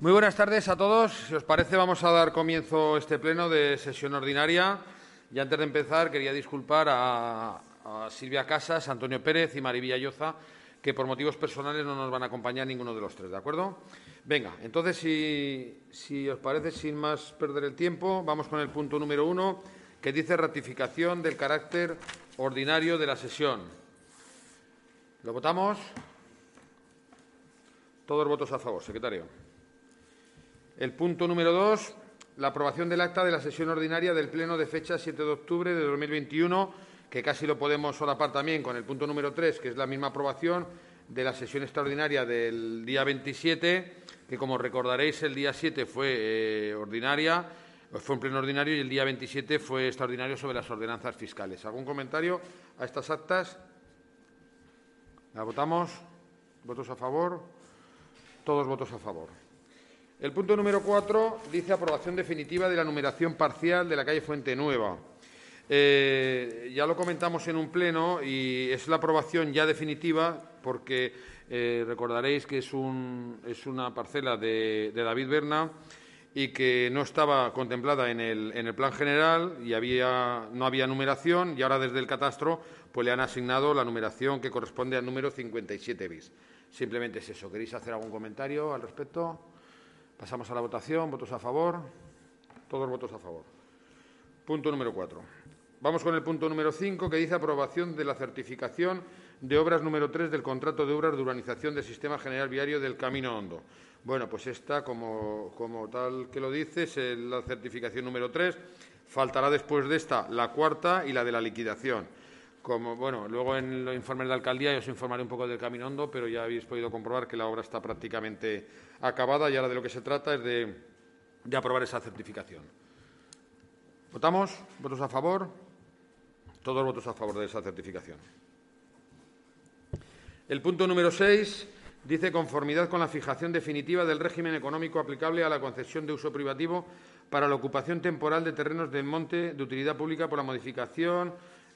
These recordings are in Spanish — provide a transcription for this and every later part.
Muy buenas tardes a todos. Si os parece, vamos a dar comienzo este pleno de sesión ordinaria. Y antes de empezar, quería disculpar a, Silvia Casas, Antonio Pérez y Marivilla Lloza, que por motivos personales no nos van a acompañar ninguno de los tres, ¿de acuerdo? Venga, entonces, si, si os parece, sin más perder el tiempo, vamos con el punto número uno, que dice ratificación del carácter ordinario de la sesión. ¿Lo votamos? Todos votos a favor, secretario. El punto número dos, la aprobación del acta de la sesión ordinaria del Pleno de fecha 7 de octubre de 2021, que casi lo podemos solapar también con el punto número tres, que es la misma aprobación de la sesión extraordinaria del día 27, que como recordaréis el día 7 fue eh, ordinaria, fue un pleno ordinario y el día 27 fue extraordinario sobre las ordenanzas fiscales. ¿Algún comentario a estas actas? ¿La votamos? ¿Votos a favor? Todos votos a favor. El punto número cuatro dice aprobación definitiva de la numeración parcial de la calle Fuente Nueva. Eh, ya lo comentamos en un pleno y es la aprobación ya definitiva porque eh, recordaréis que es, una parcela de, David Berna y que no estaba contemplada en el, plan general y no había numeración y ahora desde el catastro pues le han asignado la numeración que corresponde al número 57 bis. Simplemente es eso. ¿Queréis hacer algún comentario al respecto? Pasamos a la votación. ¿Votos a favor? Todos votos a favor. Punto número cuatro. Vamos con el punto número cinco, que dice aprobación de la certificación de obras número tres del contrato de obras de urbanización del Sistema General Viario del Camino Hondo. Bueno, pues esta, como, como tal que lo dice, es la certificación número tres. Faltará después de esta la cuarta y la de la liquidación. Bueno, luego en los informes de la alcaldía os informaré un poco del Camino Hondo, pero ya habéis podido comprobar que la obra está prácticamente acabada y ahora de lo que se trata es de, aprobar esa certificación. ¿Votamos? ¿Votos a favor? Todos votos a favor de esa certificación. El punto número seis dice conformidad con la fijación definitiva del régimen económico aplicable a la concesión de uso privativo para la ocupación temporal de terrenos del monte de utilidad pública por la modificación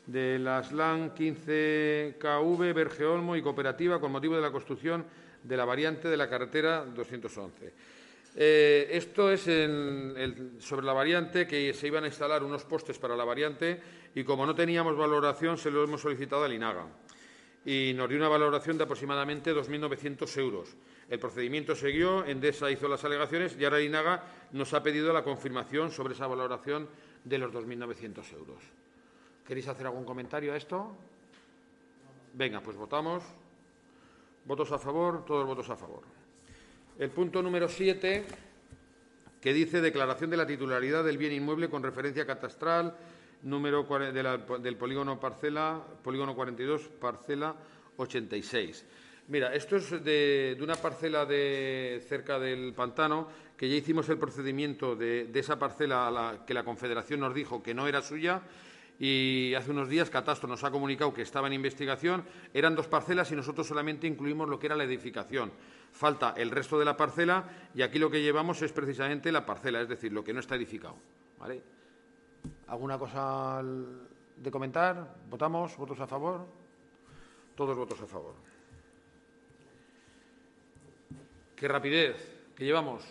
de la SLAN 15KV, Bergeolmo y Cooperativa con motivo de la construcción de la variante de la carretera 211. Eh, esto es sobre la variante que se iban a instalar unos postes para la variante y como no teníamos valoración se lo hemos solicitado al INAGA y nos dio una valoración de aproximadamente 2.900 euros. El procedimiento siguió, Endesa hizo las alegaciones y ahora el INAGA nos ha pedido la confirmación sobre esa valoración de los 2.900 euros. ¿Queréis hacer algún comentario a esto? Venga, pues votamos. Votos a favor, todos votos a favor. El punto número siete, que dice declaración de la titularidad del bien inmueble con referencia catastral, número del polígono parcela, polígono 42, parcela 86. Mira, esto es de, una parcela de cerca del pantano que ya hicimos el procedimiento de, esa parcela que la Confederación nos dijo que no era suya y hace unos días Catastro nos ha comunicado que estaba en investigación. Eran dos parcelas y nosotros solamente incluimos lo que era la edificación. Falta el resto de la parcela y aquí lo que llevamos es precisamente la parcela, es decir, lo que no está edificado. ¿Vale? ¿Alguna cosa de comentar? ¿Votamos? ¿Votos a favor? Todos votos a favor. ¡Qué rapidez! ¿Qué llevamos?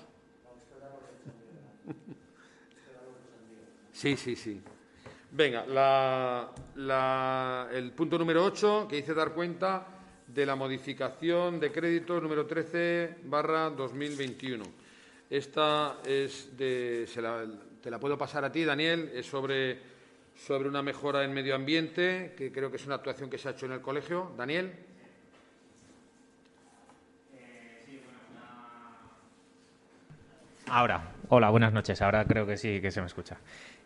Sí, sí, sí. Venga, el punto número 8, que dice dar cuenta de la modificación de crédito número 13 barra 2021. Esta es de. te la puedo pasar a ti, Daniel. Es sobre, sobre una mejora en medio ambiente, que creo que es una actuación que se ha hecho en el colegio. Daniel. Ahora, Hola, buenas noches. Ahora creo que sí que se me escucha.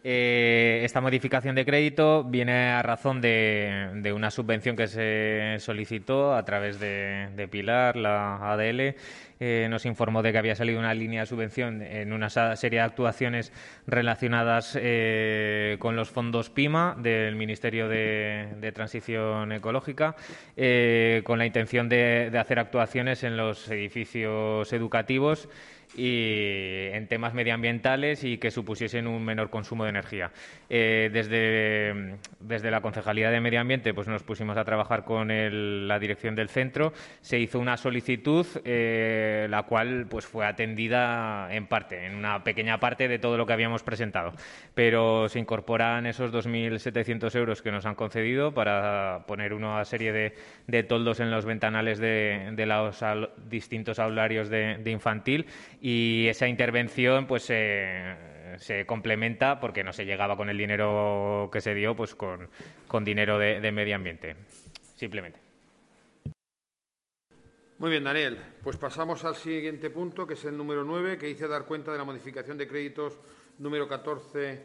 Eh, esta modificación de crédito viene a razón de, una subvención que se solicitó a través de, Pilar, la ADL. Eh, nos informó de que había salido una línea de subvención en una serie de actuaciones relacionadas eh, con los fondos PIMA del Ministerio de, Transición Ecológica, con la intención de hacer actuaciones en los edificios educativos y en temas medioambientales y que supusiesen un menor consumo de energía. Eh, desde, desde, la Concejalía de Medio Ambiente pues nos pusimos a trabajar con la dirección del centro. Se hizo una solicitud, eh, la cual pues fue atendida en parte, en una pequeña parte de todo lo que habíamos presentado. Pero se incorporan esos 2.700 euros que nos han concedido para poner una serie de, toldos en los ventanales de, los distintos aularios de, infantil y esa intervención pues se complementa porque no se llegaba con el dinero que se dio pues con, dinero de, medio ambiente simplemente muy bien, Daniel. Pues pasamos al siguiente punto, que es el número 9, que dice dar cuenta de la modificación de créditos número 14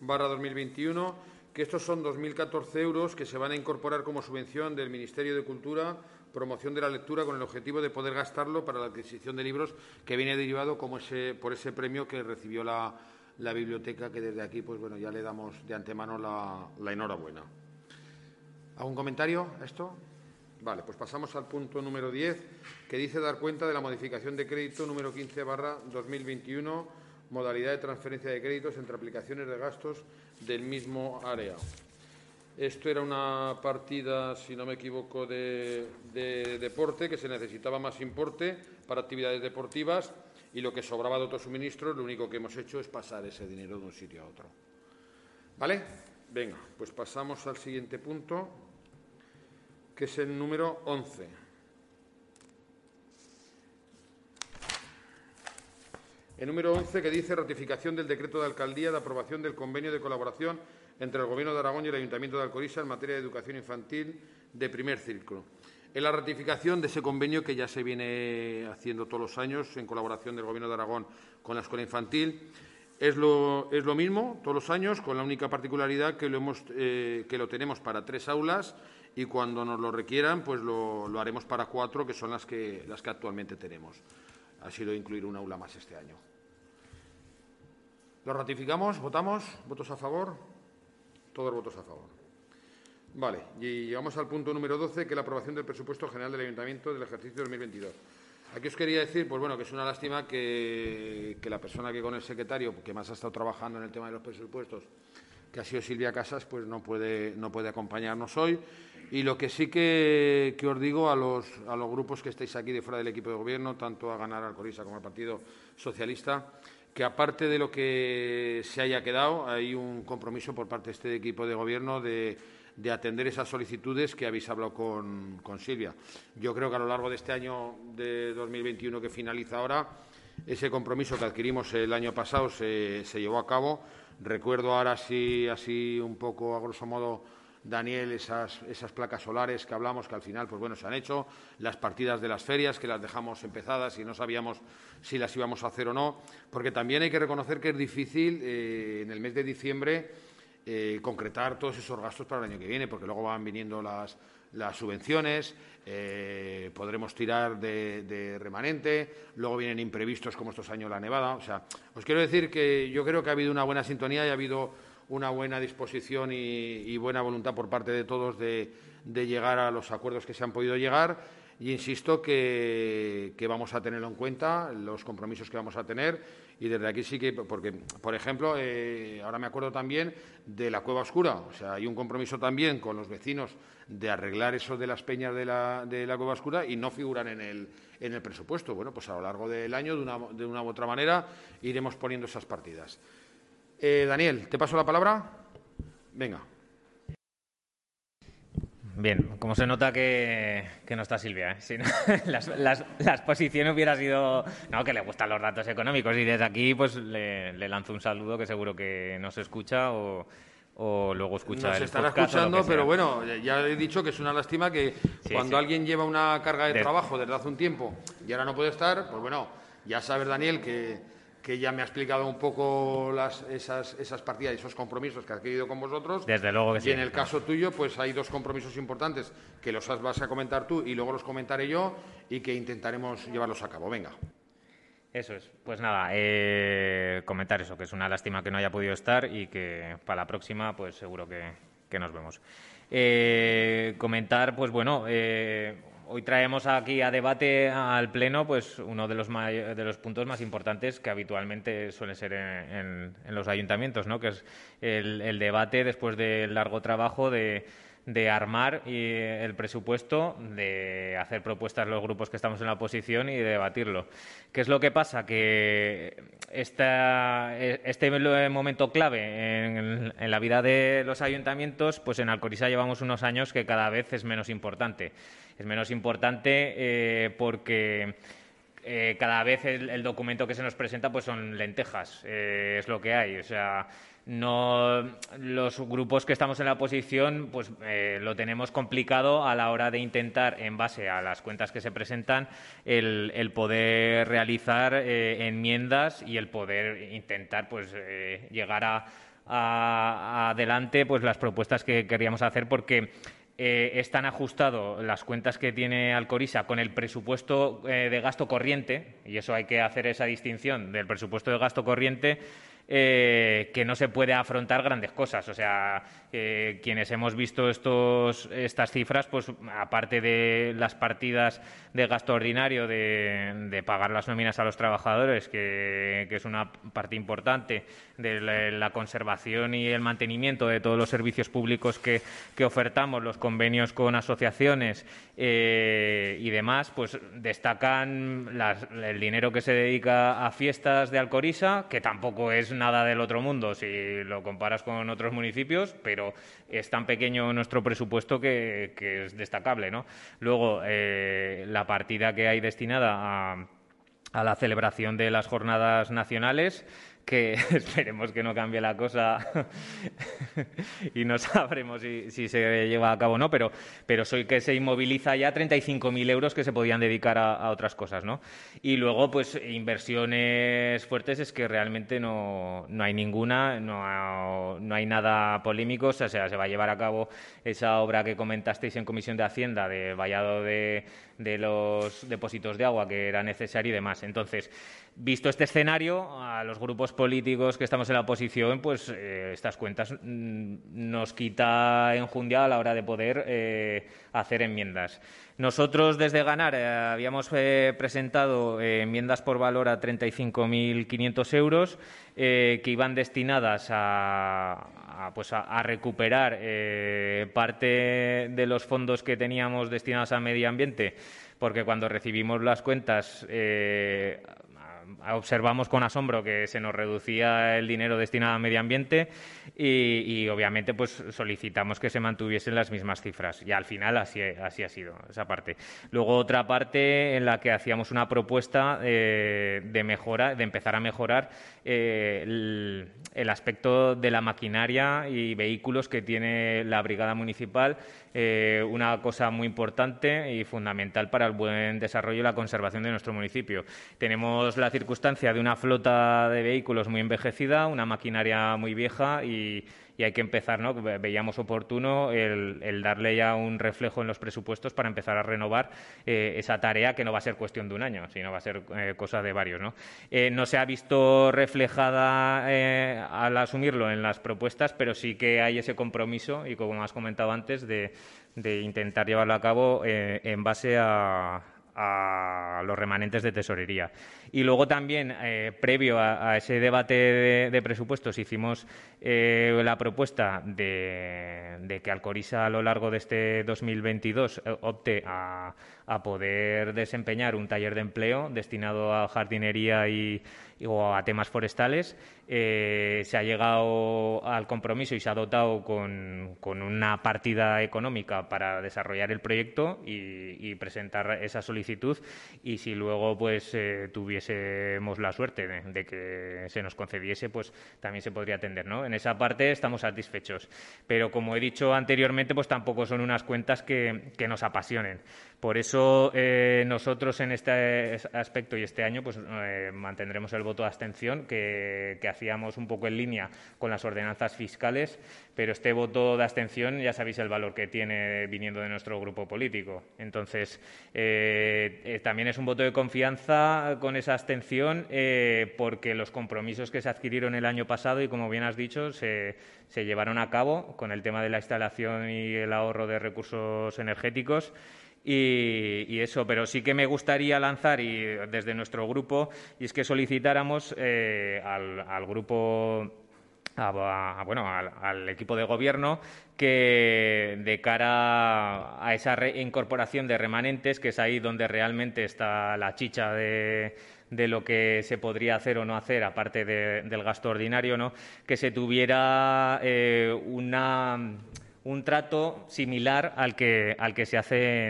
barra 2021, que estos son 2.014 euros que se van a incorporar como subvención del Ministerio de Cultura promoción de la lectura con el objetivo de poder gastarlo para la adquisición de libros que viene derivado como ese, por ese premio que recibió la, biblioteca, que desde aquí pues bueno, ya le damos de antemano la, enhorabuena. ¿Algún comentario a esto? Vale, pues pasamos al punto número 10, que dice dar cuenta de la modificación de crédito número 15 barra 2021, modalidad de transferencia de créditos entre aplicaciones de gastos del mismo área. Esto era una partida, si no me equivoco, de, deporte, que se necesitaba más importe para actividades deportivas y lo que sobraba de otros suministros, lo único que hemos hecho es pasar ese dinero de un sitio a otro. ¿Vale? Venga, pues pasamos al siguiente punto, que es el número 11. El número 11 que dice ratificación del decreto de alcaldía de aprobación del convenio de colaboración entre el Gobierno de Aragón y el Ayuntamiento de Alcoriza en materia de educación infantil de primer círculo. Es la ratificación de ese convenio que ya se viene haciendo todos los años en colaboración del Gobierno de Aragón con la escuela infantil. Es lo, es lo mismo todos los años, con la única particularidad que lo, hemos, eh, que lo tenemos para tres aulas y cuando nos lo requieran, pues lo, lo, haremos para cuatro, que son las que, las que actualmente tenemos. Ha sido incluir un aula más este año. ¿Lo ratificamos? ¿Votamos? ¿Votos a favor? Todos votos a favor. Vale, y llegamos al punto número 12, que es la aprobación del presupuesto general del Ayuntamiento del ejercicio 2022. Aquí os quería decir, pues bueno, que es una lástima que, la persona que con el secretario, que más ha estado trabajando en el tema de los presupuestos, que ha sido Silvia Casas, pues no puede, no puede acompañarnos hoy. Y lo que sí que, os digo a los, a los grupos que estáis aquí de fuera del equipo de gobierno, tanto a Ganar Alcorisa como al Partido Socialista, que aparte de lo que se haya quedado, hay un compromiso por parte de este equipo de gobierno de, atender esas solicitudes que habéis hablado con, Silvia. Yo creo que a lo largo de este año de 2021 que finaliza ahora, ese compromiso que adquirimos el año pasado se, se llevó a cabo. Recuerdo ahora sí, así un poco a grosso modo Daniel, esas, esas placas solares que hablamos, que al final, pues bueno, se han hecho, las partidas de las ferias, que las dejamos empezadas y no sabíamos si las íbamos a hacer o no, porque también hay que reconocer que es difícil eh, en el mes de diciembre eh, concretar todos esos gastos para el año que viene, porque luego van viniendo las, las subvenciones, eh, podremos tirar de, de, remanente, luego vienen imprevistos como estos años la nevada. O sea, os quiero decir que yo creo que ha habido una buena sintonía y ha habido una buena disposición y, buena voluntad por parte de todos de, llegar a los acuerdos que se han podido llegar. Y insisto que, vamos a tenerlo en cuenta, los compromisos que vamos a tener. Y desde aquí sí que, porque, por ejemplo, eh, ahora me acuerdo también de la cueva oscura. O sea, hay un compromiso también con los vecinos de arreglar eso de las peñas de la, de la cueva oscura y no figuran en el, en el presupuesto. Bueno, pues a lo largo del año, de una, de una u otra manera, iremos poniendo esas partidas. Eh, Daniel, te paso la palabra. Venga. Bien, como se nota que, no está Silvia, ¿eh? si no, las, las, posiciones hubiera sido, no, que le gustan los datos económicos y desde aquí pues le, lanzo un saludo que seguro que no se escucha o, luego escucha Nos estará escuchando, pero bueno, ya he dicho que es una lástima que cuando alguien lleva una carga de, trabajo desde hace un tiempo y ahora no puede estar, pues bueno, ya sabes, Daniel, que que ya me ha explicado un poco las, esas, esas partidas y esos compromisos que ha adquirido con vosotros. Desde luego que y sí. Y en el caso tuyo, pues hay dos compromisos importantes que los vas a comentar tú y luego los comentaré yo y que intentaremos llevarlos a cabo. Venga. Eso es. Pues nada, eh, comentar eso, que es una lástima que no haya podido estar y que para la próxima, pues seguro que, que nos vemos. Eh, comentar, pues bueno, eh, hoy traemos aquí a debate al Pleno pues uno de los, de los puntos más importantes que habitualmente suele ser en, los ayuntamientos, ¿no? que es el, debate después del largo trabajo de de armar el presupuesto, de hacer propuestas los grupos que estamos en la oposición y de debatirlo. ¿Qué es lo que pasa? Que esta, este momento clave en, en, la vida de los ayuntamientos, pues en Alcorisa llevamos unos años que cada vez es menos importante. Es menos importante eh, porque eh, cada vez el, documento que se nos presenta pues son lentejas, eh, es lo que hay. O sea, no los grupos que estamos en la oposición pues lo tenemos complicado a la hora de intentar en base a las cuentas que se presentan el, poder realizar enmiendas y el poder intentar pues llegar a, a, adelante pues las propuestas que queríamos hacer porque eh, están ajustado las cuentas que tiene Alcorisa con el presupuesto eh, de gasto corriente, y eso hay que hacer esa distinción del presupuesto de gasto corriente, eh, que no se puede afrontar grandes cosas. O sea, eh, quienes hemos visto estos, estas cifras, pues aparte de las partidas de gasto ordinario de, pagar las nóminas a los trabajadores, que, es una parte importante de la, conservación y el mantenimiento de todos los servicios públicos que, que ofertamos, los convenios con asociaciones eh, y demás, pues destacan el dinero que se dedica a fiestas de Alcorisa, que tampoco es nada del otro mundo si lo comparas con otros municipios, pero es tan pequeño nuestro presupuesto que, que es destacable. ¿no? Luego, eh, la partida que hay destinada a, a la celebración de las jornadas nacionales que esperemos que no cambie la cosa y no sabremos si, se lleva a cabo o no, pero, pero soy que se inmoviliza ya 35.000 euros que se podían dedicar a, a, otras cosas, ¿no? Y luego, pues, inversiones fuertes es que realmente no, no hay ninguna, no, no, hay nada polémico, o sea, se va a llevar a cabo esa obra que comentasteis en Comisión de Hacienda de vallado de, de los depósitos de agua que era necesario y demás. Entonces, visto este escenario, a los grupos políticos que estamos en la oposición, pues eh, estas cuentas mm, nos quita enjundia a la hora de poder eh, hacer enmiendas. Nosotros desde Ganar eh, habíamos presentado eh, enmiendas por valor a 35.500 euros eh, que iban destinadas a, a, pues a, a recuperar parte de los fondos que teníamos destinados a medio ambiente, porque cuando recibimos las cuentas observamos con asombro que se nos reducía el dinero destinado a medio ambiente y, obviamente pues solicitamos que se mantuviesen las mismas cifras y al final así, así ha sido esa parte. Luego otra parte en la que hacíamos una propuesta eh, de mejora, de empezar a mejorar eh, el, aspecto de la maquinaria y vehículos que tiene la brigada municipal, eh, una cosa muy importante y fundamental para el buen desarrollo y la conservación de nuestro municipio. Tenemos la circunstancia de una flota de vehículos muy envejecida, una maquinaria muy vieja y, y hay que empezar, ¿no? Veíamos oportuno el, darle ya un reflejo en los presupuestos para empezar a renovar eh, esa tarea que no va a ser cuestión de un año, sino va a ser eh, cosa de varios, ¿no? Eh, no se ha visto reflejada eh, al asumirlo en las propuestas, pero sí que hay ese compromiso y como has comentado antes de, intentar llevarlo a cabo en base a los remanentes de tesorería. Y luego también, eh, previo a, ese debate de, presupuestos, hicimos eh, la propuesta de, que Alcorisa a lo largo de este 2022 eh, opte a, a, poder desempeñar un taller de empleo destinado a jardinería y, o a temas forestales. Se ha llegado al compromiso y se ha dotado con, con una partida económica para desarrollar el proyecto y, presentar esa solicitud y si luego pues eh, tuviésemos la suerte de, que se nos concediese pues también se podría atender ¿no? en esa parte estamos satisfechos pero como he dicho anteriormente pues tampoco son unas cuentas que nos apasionen Por eso eh, nosotros en este aspecto y este año pues eh, mantendremos el voto de abstención que, hacíamos un poco en línea con las ordenanzas fiscales, pero este voto de abstención ya sabéis el valor que tiene viniendo de nuestro grupo político. Entonces, eh, también es un voto de confianza con esa abstención porque los compromisos que se adquirieron el año pasado y, como bien has dicho, se, se llevaron a cabo con el tema de la instalación y el ahorro de recursos energéticos. Y, eso, pero sí que me gustaría lanzar y desde nuestro grupo y es que solicitáramos eh, al, grupo bueno, al, equipo de gobierno que de cara a esa incorporación de remanentes, que es ahí donde realmente está la chicha de, lo que se podría hacer o no hacer, aparte del gasto ordinario, ¿no? que se tuviera eh, una un trato similar al que, al que se hace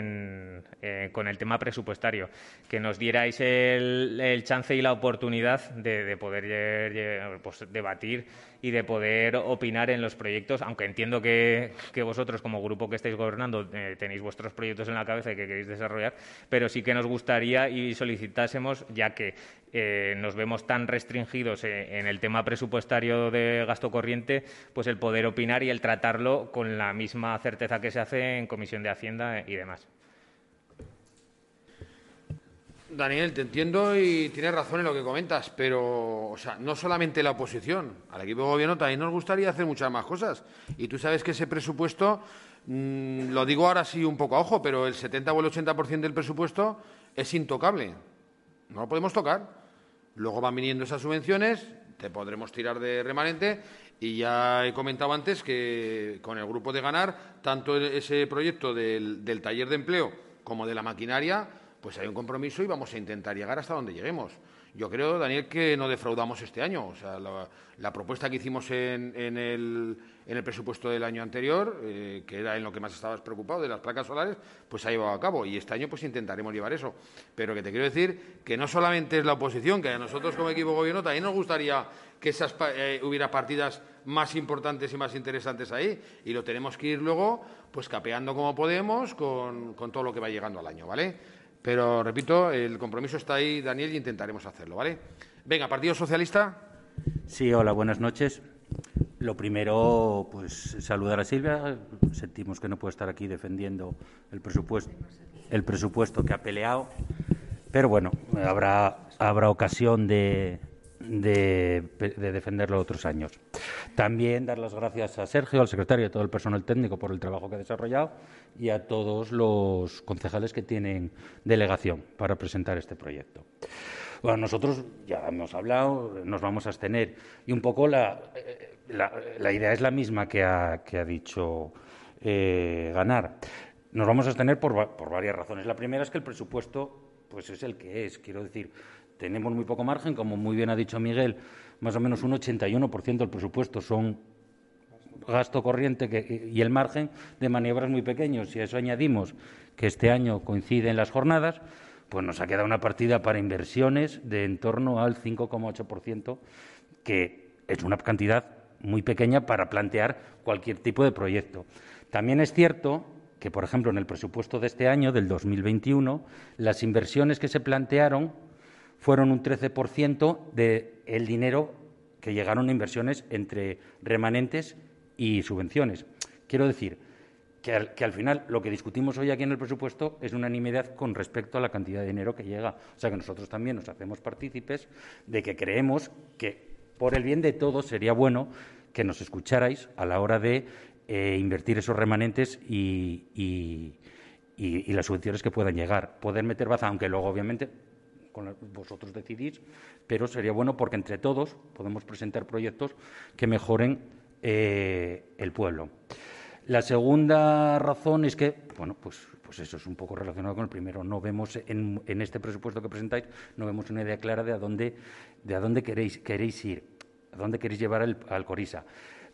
eh, con el tema presupuestario, que nos dierais el, el chance y la oportunidad de, poder pues, debatir y de poder opinar en los proyectos, aunque entiendo que, vosotros como grupo que estáis gobernando eh, tenéis vuestros proyectos en la cabeza y que queréis desarrollar, pero sí que nos gustaría y solicitásemos, ya que eh, nos vemos tan restringidos en el tema presupuestario de gasto corriente, pues el poder opinar y el tratarlo con la misma certeza que se hace en Comisión de Hacienda y demás. Daniel, te entiendo y tienes razón en lo que comentas, pero o sea, no solamente la oposición, al equipo de gobierno también nos gustaría hacer muchas más cosas. Y tú sabes que ese presupuesto, mm, lo digo ahora sí un poco a ojo, pero el 70 o el 80% del presupuesto es intocable. No lo podemos tocar. Luego van viniendo esas subvenciones, te podremos tirar de remanente y ya he comentado antes que con el grupo de ganar, tanto ese proyecto del, del taller de empleo como de la maquinaria, pues hay un compromiso y vamos a intentar llegar hasta donde lleguemos. Yo creo, Daniel, que no defraudamos este año. O sea, la, propuesta que hicimos en, el, presupuesto del año anterior, eh, que era en lo que más estabas preocupado, de las placas solares, pues ha llevado a cabo. Y este año pues intentaremos llevar eso. Pero que te quiero decir que no solamente es la oposición, que a nosotros como equipo gobierno también nos gustaría que esas, eh, hubiera partidas más importantes y más interesantes ahí. Y lo tenemos que ir luego pues capeando como podemos con, con todo lo que va llegando al año, ¿vale? Pero, repito, el compromiso está ahí, Daniel, y intentaremos hacerlo, ¿vale? Venga, Partido Socialista. Sí, hola, buenas noches. Lo primero, pues saludar a Silvia. Sentimos que no puede estar aquí defendiendo el presupuesto, el presupuesto que ha peleado. Pero bueno, habrá, habrá ocasión de, de, defenderlo otros años. También dar las gracias a Sergio, al secretario y a todo el personal técnico por el trabajo que ha desarrollado y a todos los concejales que tienen delegación para presentar este proyecto. Bueno, nosotros ya hemos hablado, nos vamos a abstener y un poco la, la, idea es la misma que ha, que ha dicho eh, Ganar. Nos vamos a abstener por, por varias razones. La primera es que el presupuesto pues es el que es. Quiero decir, tenemos muy poco margen, como muy bien ha dicho Miguel, más o menos un 81% del presupuesto son gasto corriente y el margen de maniobras muy pequeños. Si a eso añadimos que este año coinciden las jornadas, pues nos ha quedado una partida para inversiones de en torno al 5,8%, que es una cantidad muy pequeña para plantear cualquier tipo de proyecto. También es cierto que, por ejemplo, en el presupuesto de este año, del 2021, las inversiones que se plantearon fueron un 13% del dinero que llegaron a inversiones entre remanentes y subvenciones. Quiero decir que al, final lo que discutimos hoy aquí en el presupuesto es unanimidad con respecto a la cantidad de dinero que llega. O sea que nosotros también nos hacemos partícipes de que creemos que por el bien de todos sería bueno que nos escucharais a la hora de eh, invertir esos remanentes y, y, las subvenciones que puedan llegar. Poder meter baza, aunque luego obviamente vosotros decidís, pero sería bueno porque entre todos podemos presentar proyectos que mejoren eh, el pueblo. La segunda razón es que, bueno, pues, pues eso es un poco relacionado con el primero. No vemos en, este presupuesto que presentáis, no vemos una idea clara de a dónde, queréis, queréis ir, a dónde queréis llevar al Corisa.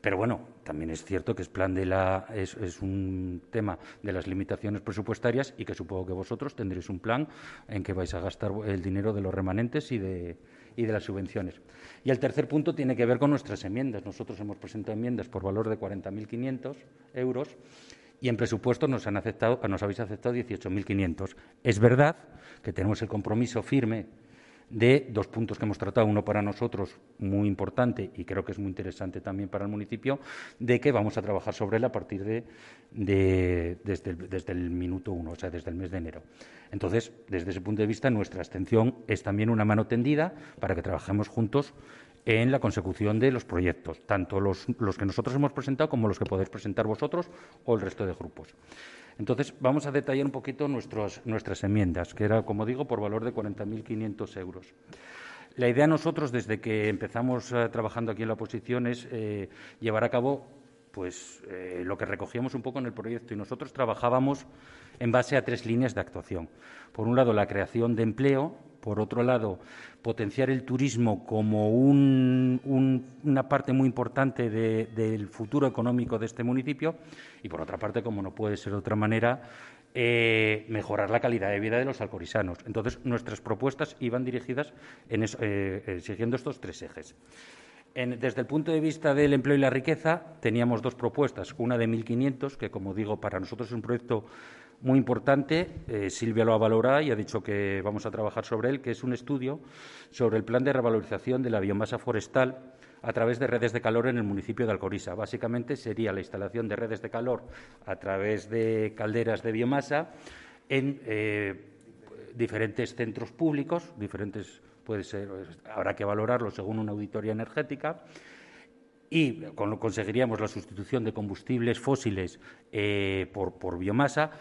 Pero bueno, también es cierto que es plan de la es, un tema de las limitaciones presupuestarias y que supongo que vosotros tendréis un plan en que vais a gastar el dinero de los remanentes y de, y de las subvenciones. Y el tercer punto tiene que ver con nuestras enmiendas. Nosotros hemos presentado enmiendas por valor de 40.500 euros y en presupuesto nos, han aceptado, nos habéis aceptado 18.500. Es verdad que tenemos el compromiso firme de dos puntos que hemos tratado, uno para nosotros muy importante y creo que es muy interesante también para el municipio, de que vamos a trabajar sobre él a partir de, desde, el, desde, el, minuto uno, o sea, desde el mes de enero. Entonces, desde ese punto de vista, nuestra abstención es también una mano tendida para que trabajemos juntos en la consecución de los proyectos, tanto los, los que nosotros hemos presentado como los que podéis presentar vosotros o el resto de grupos. Entonces, vamos a detallar un poquito nuestros, nuestras enmiendas, que era, como digo, por valor de 40.500 euros. La idea nosotros, desde que empezamos eh, trabajando aquí en la oposición, es eh, llevar a cabo pues, eh, lo que recogíamos un poco en el proyecto. Y nosotros trabajábamos en base a tres líneas de actuación. Por un lado, la creación de empleo, por otro lado, potenciar el turismo como una parte muy importante del futuro económico de este municipio y, por otra parte, como no puede ser de otra manera, eh, mejorar la calidad de vida de los alcorisanos. Entonces, nuestras propuestas iban dirigidas en eh, eh, siguiendo estos tres ejes. desde el punto de vista del empleo y la riqueza, teníamos dos propuestas. Una de 1.500, que, como digo, para nosotros es un proyecto muy importante. Eh, Silvia lo ha valorado y ha dicho que vamos a trabajar sobre él, que es un estudio sobre el plan de revalorización de la biomasa forestal a través de redes de calor en el municipio de Alcorisa. Básicamente sería la instalación de redes de calor a través de calderas de biomasa en eh, diferentes centros públicos, diferentes puede ser, habrá que valorarlo según una auditoría energética y conseguiríamos la sustitución de combustibles fósiles eh, por biomasa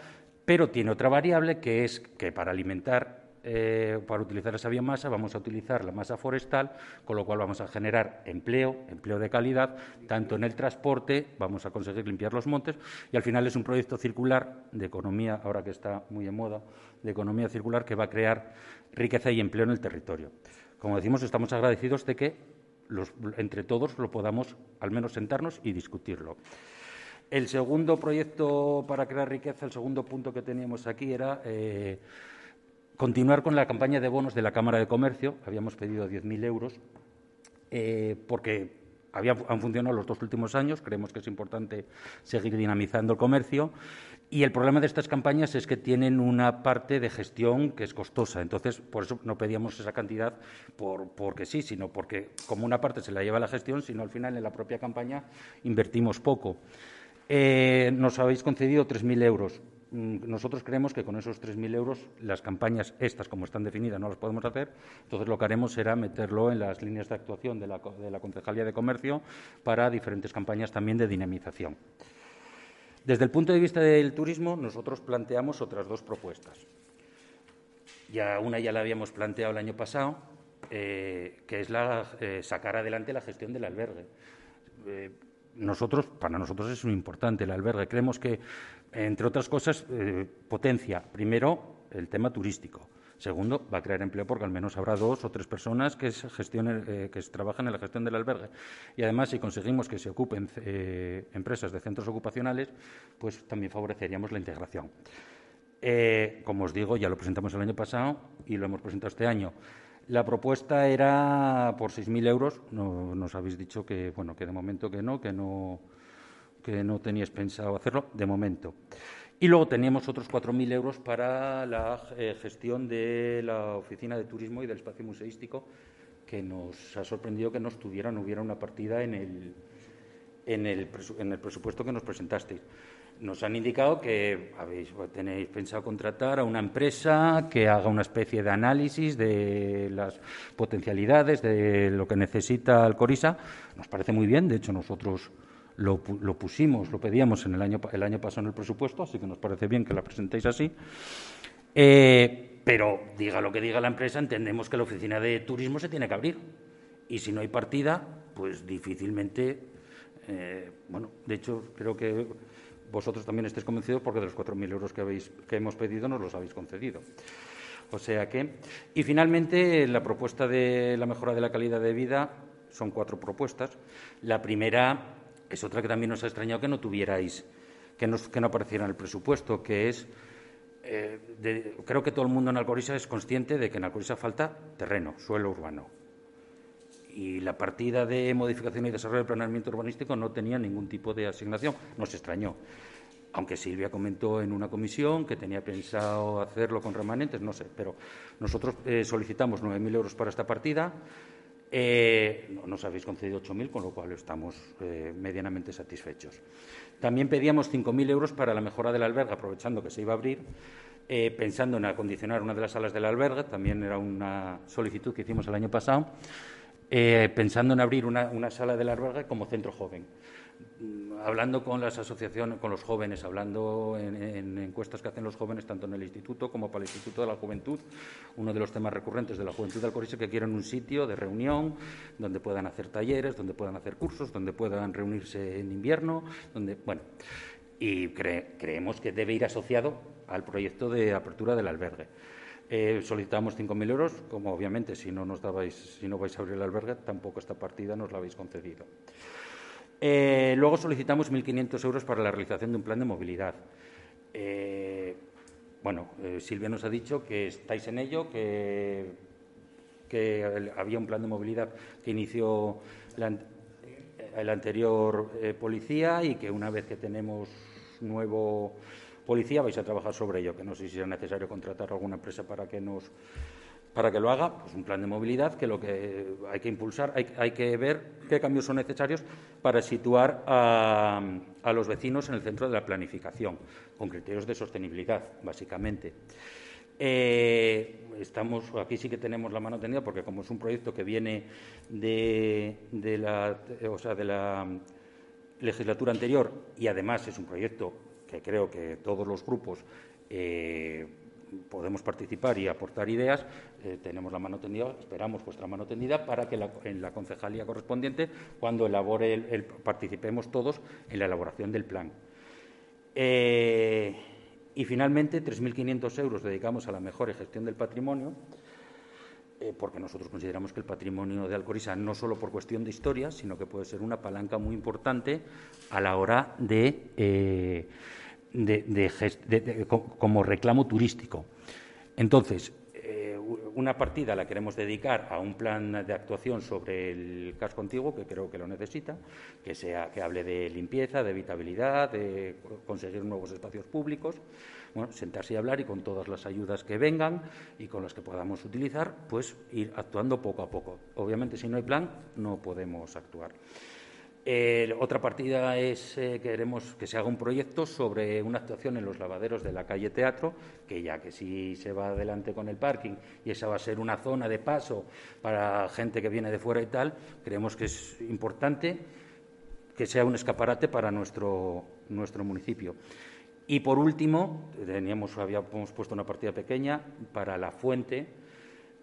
pero tiene otra variable que es que para alimentar, eh, para utilizar esa biomasa, vamos a utilizar la masa forestal, con lo cual vamos a generar empleo, empleo de calidad, tanto en el transporte, vamos a conseguir limpiar los montes, y al final es un proyecto circular de economía, ahora que está muy en moda, de economía circular que va a crear riqueza y empleo en el territorio. Como decimos, estamos agradecidos de que entre todos lo podamos al menos sentarnos y discutirlo. El segundo proyecto para crear riqueza, el segundo punto que teníamos aquí era eh, continuar con la campaña de bonos de la Cámara de Comercio. Habíamos pedido 10.000 euros eh, porque han funcionado los dos últimos años. Creemos que es importante seguir dinamizando el comercio. Y el problema de estas campañas es que tienen una parte de gestión que es costosa. Entonces, por eso no pedíamos esa cantidad por, porque sí, sino porque como una parte se la lleva la gestión, sino al final en la propia campaña invertimos poco. Eh, nos habéis concedido 3.000 euros. Mm, nosotros creemos que con esos 3.000 euros las campañas, estas como están definidas, no las podemos hacer. Entonces lo que haremos será meterlo en las líneas de actuación de la, Concejalía de Comercio para diferentes campañas también de dinamización. Desde el punto de vista del turismo, nosotros planteamos otras dos propuestas. Ya una ya la habíamos planteado el año pasado, eh, que es la, eh, sacar adelante la gestión del albergue nosotros, para nosotros es muy importante el albergue. Creemos que, entre otras cosas, eh, potencia, primero, el tema turístico. Segundo, va a crear empleo porque al menos habrá dos o tres personas que, gestionen, eh, que trabajan en la gestión del albergue. Y además, si conseguimos que se ocupen eh, empresas de centros ocupacionales, pues también favoreceríamos la integración. como os digo, ya lo presentamos el año pasado y lo hemos presentado este año. La propuesta era por 6.000 euros. nos habéis dicho que, bueno, que de momento que no, que no, que no teníais pensado hacerlo, de momento. Y luego teníamos otros 4.000 euros para la eh, gestión de la Oficina de Turismo y del Espacio Museístico, que nos ha sorprendido que no estuviera, no hubiera una partida en el, en el, en el presupuesto que nos presentasteis. Nos han indicado que habéis, tenéis pensado contratar a una empresa que haga una especie de análisis de las potencialidades, de lo que necesita Alcorisa. Nos parece muy bien, de hecho nosotros lo, pusimos, lo pedíamos en el año, el año pasado en el presupuesto, así que nos parece bien que la presentéis así. Eh, pero diga lo que diga la empresa, entendemos que la oficina de turismo se tiene que abrir. Y si no hay partida, pues difícilmente. Eh, bueno, de hecho, creo que vosotros también estéis convencidos porque de los 4.000 euros que, habéis, que hemos pedido nos los habéis concedido. O sea que. Y finalmente, la propuesta de la mejora de la calidad de vida son cuatro propuestas. La primera es otra que también nos ha extrañado que no tuvierais, que no, apareciera en el presupuesto, que es. Eh, creo que todo el mundo en Alcorisa es consciente de que en Alcorisa falta terreno, suelo urbano. Y la partida de modificación y desarrollo del planeamiento urbanístico no tenía ningún tipo de asignación. Nos extrañó. aunque Silvia comentó en una comisión que tenía pensado hacerlo con remanentes, no sé, pero nosotros eh, solicitamos 9.000 euros para esta partida. Eh, nos habéis concedido 8.000, con lo cual estamos eh, medianamente satisfechos. También pedíamos 5.000 euros para la mejora del albergue, aprovechando que se iba a abrir, pensando en acondicionar una de las salas del albergue, también era una solicitud que hicimos el año pasado, pensando en abrir una, sala del albergue como centro joven hablando con las asociaciones, con los jóvenes, hablando en, encuestas que hacen los jóvenes, tanto en el instituto como para el Instituto de la Juventud, uno de los temas recurrentes de la juventud Alcorice es que quieren un sitio de reunión donde puedan hacer talleres, donde puedan hacer cursos, donde puedan reunirse en invierno, donde, bueno, y creemos que debe ir asociado al proyecto de apertura del albergue. Eh, solicitamos 5.000 euros, como obviamente si no nos dabais, si no vais a abrir el albergue, tampoco esta partida nos la habéis concedido. Eh, luego solicitamos 1.500 euros para la realización de un plan de movilidad. Eh, bueno, eh, Silvia nos ha dicho que estáis en ello, que, había un plan de movilidad que inició el anterior policía y que una vez que tenemos nuevo policía vais a trabajar sobre ello, que no sé si será necesario contratar a alguna empresa para que nos para que lo haga, pues un plan de movilidad que lo que hay que impulsar, hay, que ver qué cambios son necesarios para situar a, los vecinos en el centro de la planificación, con criterios de sostenibilidad, básicamente. Eh, estamos aquí sí que tenemos la mano tendida porque como es un proyecto que viene de, la, de la legislatura anterior y además es un proyecto creo que todos los grupos eh, podemos participar y aportar ideas, eh, tenemos la mano tendida, esperamos vuestra mano tendida para que en la concejalía correspondiente, cuando elabore el, participemos todos en la elaboración del plan. Eh, y finalmente, 3.500 euros dedicamos a la mejor gestión del patrimonio, porque nosotros consideramos que el patrimonio de Alcoriza, no solo por cuestión de historia, sino que puede ser una palanca muy importante a la hora de de, como reclamo turístico. Entonces, eh, una partida la queremos dedicar a un plan de actuación sobre el casco antiguo, que creo que lo necesita, que, sea, que hable de limpieza, de evitabilidad, de conseguir nuevos espacios públicos. Bueno, sentarse y hablar y con todas las ayudas que vengan y con las que podamos utilizar, pues ir actuando poco a poco. Obviamente, si no hay plan, no podemos actuar otra partida es eh, queremos que se haga un proyecto sobre una actuación en los lavaderos de la calle Teatro, que ya que si se va adelante con el parking y esa va a ser una zona de paso para gente que viene de fuera y tal, creemos que es importante que sea un escaparate para nuestro, nuestro municipio. Y por último, teníamos, habíamos puesto una partida pequeña para la fuente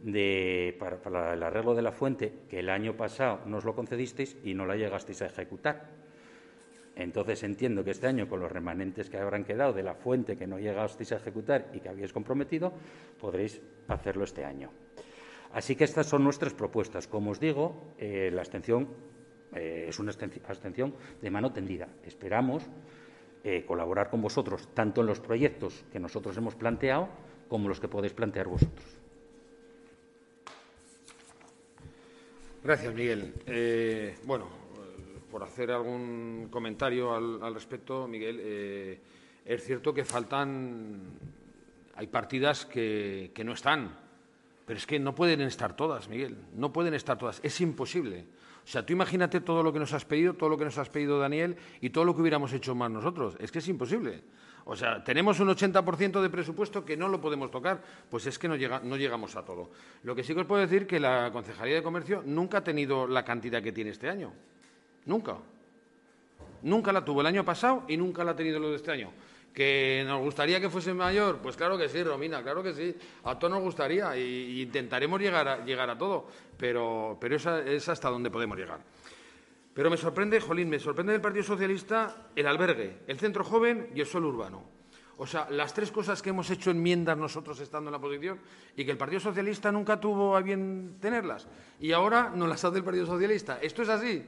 de, para, el arreglo de la fuente que el año pasado nos lo concedisteis y no la llegasteis a ejecutar. Entonces entiendo que este año, con los remanentes que habrán quedado de la fuente que no llegasteis a ejecutar y que habíais comprometido, podréis hacerlo este año. Así que estas son nuestras propuestas. Como os digo, eh, la abstención eh, es una abstención de mano tendida. Esperamos eh, colaborar con vosotros, tanto en los proyectos que nosotros hemos planteado como los que podéis plantear vosotros. Gracias, Miguel. Eh, bueno, por hacer algún comentario al, respecto, Miguel, eh, es cierto que faltan, hay partidas que, no están, pero es que no pueden estar todas, Miguel, no pueden estar todas, es imposible. O sea, tú imagínate todo lo que nos has pedido, todo lo que nos has pedido Daniel y todo lo que hubiéramos hecho más nosotros. Es que es imposible. O sea, tenemos un 80% de presupuesto que no lo podemos tocar, pues es que no, no llegamos a todo. Lo que sí que os puedo decir que la Concejalía de Comercio nunca ha tenido la cantidad que tiene este año. Nunca. Nunca la tuvo el año pasado y nunca la ha tenido lo de este año. ¿Que nos gustaría que fuese mayor? Pues claro que sí, Romina, claro que sí. A todos nos gustaría e intentaremos llegar a, llegar a todo, pero, pero esa es hasta donde podemos llegar. Pero me sorprende, Jolín, me sorprende del Partido Socialista el albergue, el centro joven y el suelo urbano. O sea, las tres cosas que hemos hecho enmiendas nosotros estando en la posición y que el Partido Socialista nunca tuvo a bien tenerlas. Y ahora no las hace el Partido Socialista. Esto es así.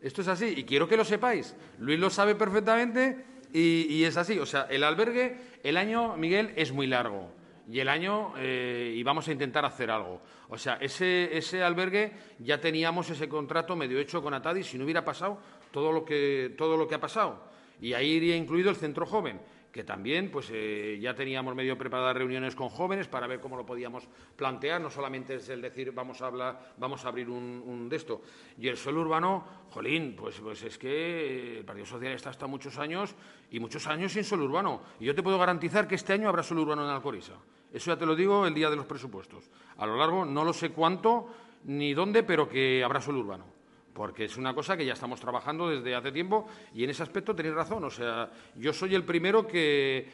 Esto es así. Y quiero que lo sepáis. Luis lo sabe perfectamente y es así. O sea, el albergue, el año, Miguel, es muy largo y el año eh, y vamos a intentar hacer algo. O sea, ese, albergue ya teníamos ese contrato medio hecho con Atadi si no hubiera pasado todo lo que, todo lo que ha pasado. Y ahí iría incluido el centro joven que también pues eh, ya teníamos medio preparadas reuniones con jóvenes para ver cómo lo podíamos plantear, no solamente es el decir vamos a hablar, vamos a abrir un, de esto. Y el suelo urbano, jolín, pues, pues es que el Partido Socialista está muchos años y muchos años sin suelo urbano. Y yo te puedo garantizar que este año habrá suelo urbano en Alcoriza. Eso ya te lo digo el día de los presupuestos. A lo largo, no lo sé cuánto ni dónde, pero que habrá suelo urbano porque es una cosa que ya estamos trabajando desde hace tiempo y en ese aspecto tenéis razón. O sea, yo soy el primero que,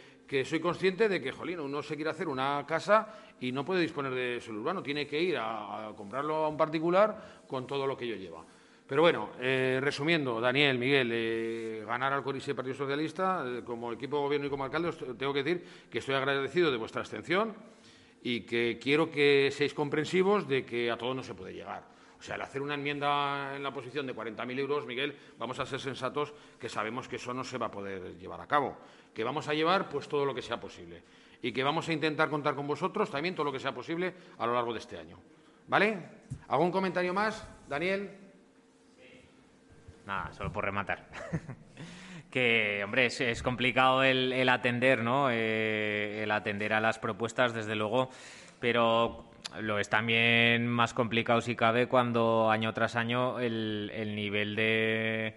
soy consciente de que, jolín, uno se quiere hacer una casa y no puede disponer de suelo urbano, tiene que ir a, comprarlo a un particular con todo lo que ello lleva. Pero bueno, eh, resumiendo, Daniel, Miguel, eh, ganar al Corise Partido Socialista, eh, como equipo de gobierno y como alcalde, tengo que decir que estoy agradecido de vuestra abstención y que quiero que seáis comprensivos de que a todo no se puede llegar. O sea, al hacer una enmienda en la posición de 40.000 euros, Miguel, vamos a ser sensatos que sabemos que eso no se va a poder llevar a cabo. Que vamos a llevar pues todo lo que sea posible. Y que vamos a intentar contar con vosotros también todo lo que sea posible a lo largo de este año. ¿Vale? ¿Algún comentario más, Daniel? Nada, solo por rematar. que, hombre, es, complicado el, atender, ¿no? Eh, el atender a las propuestas, desde luego, pero lo es también más complicado si cabe cuando año tras año el, nivel de,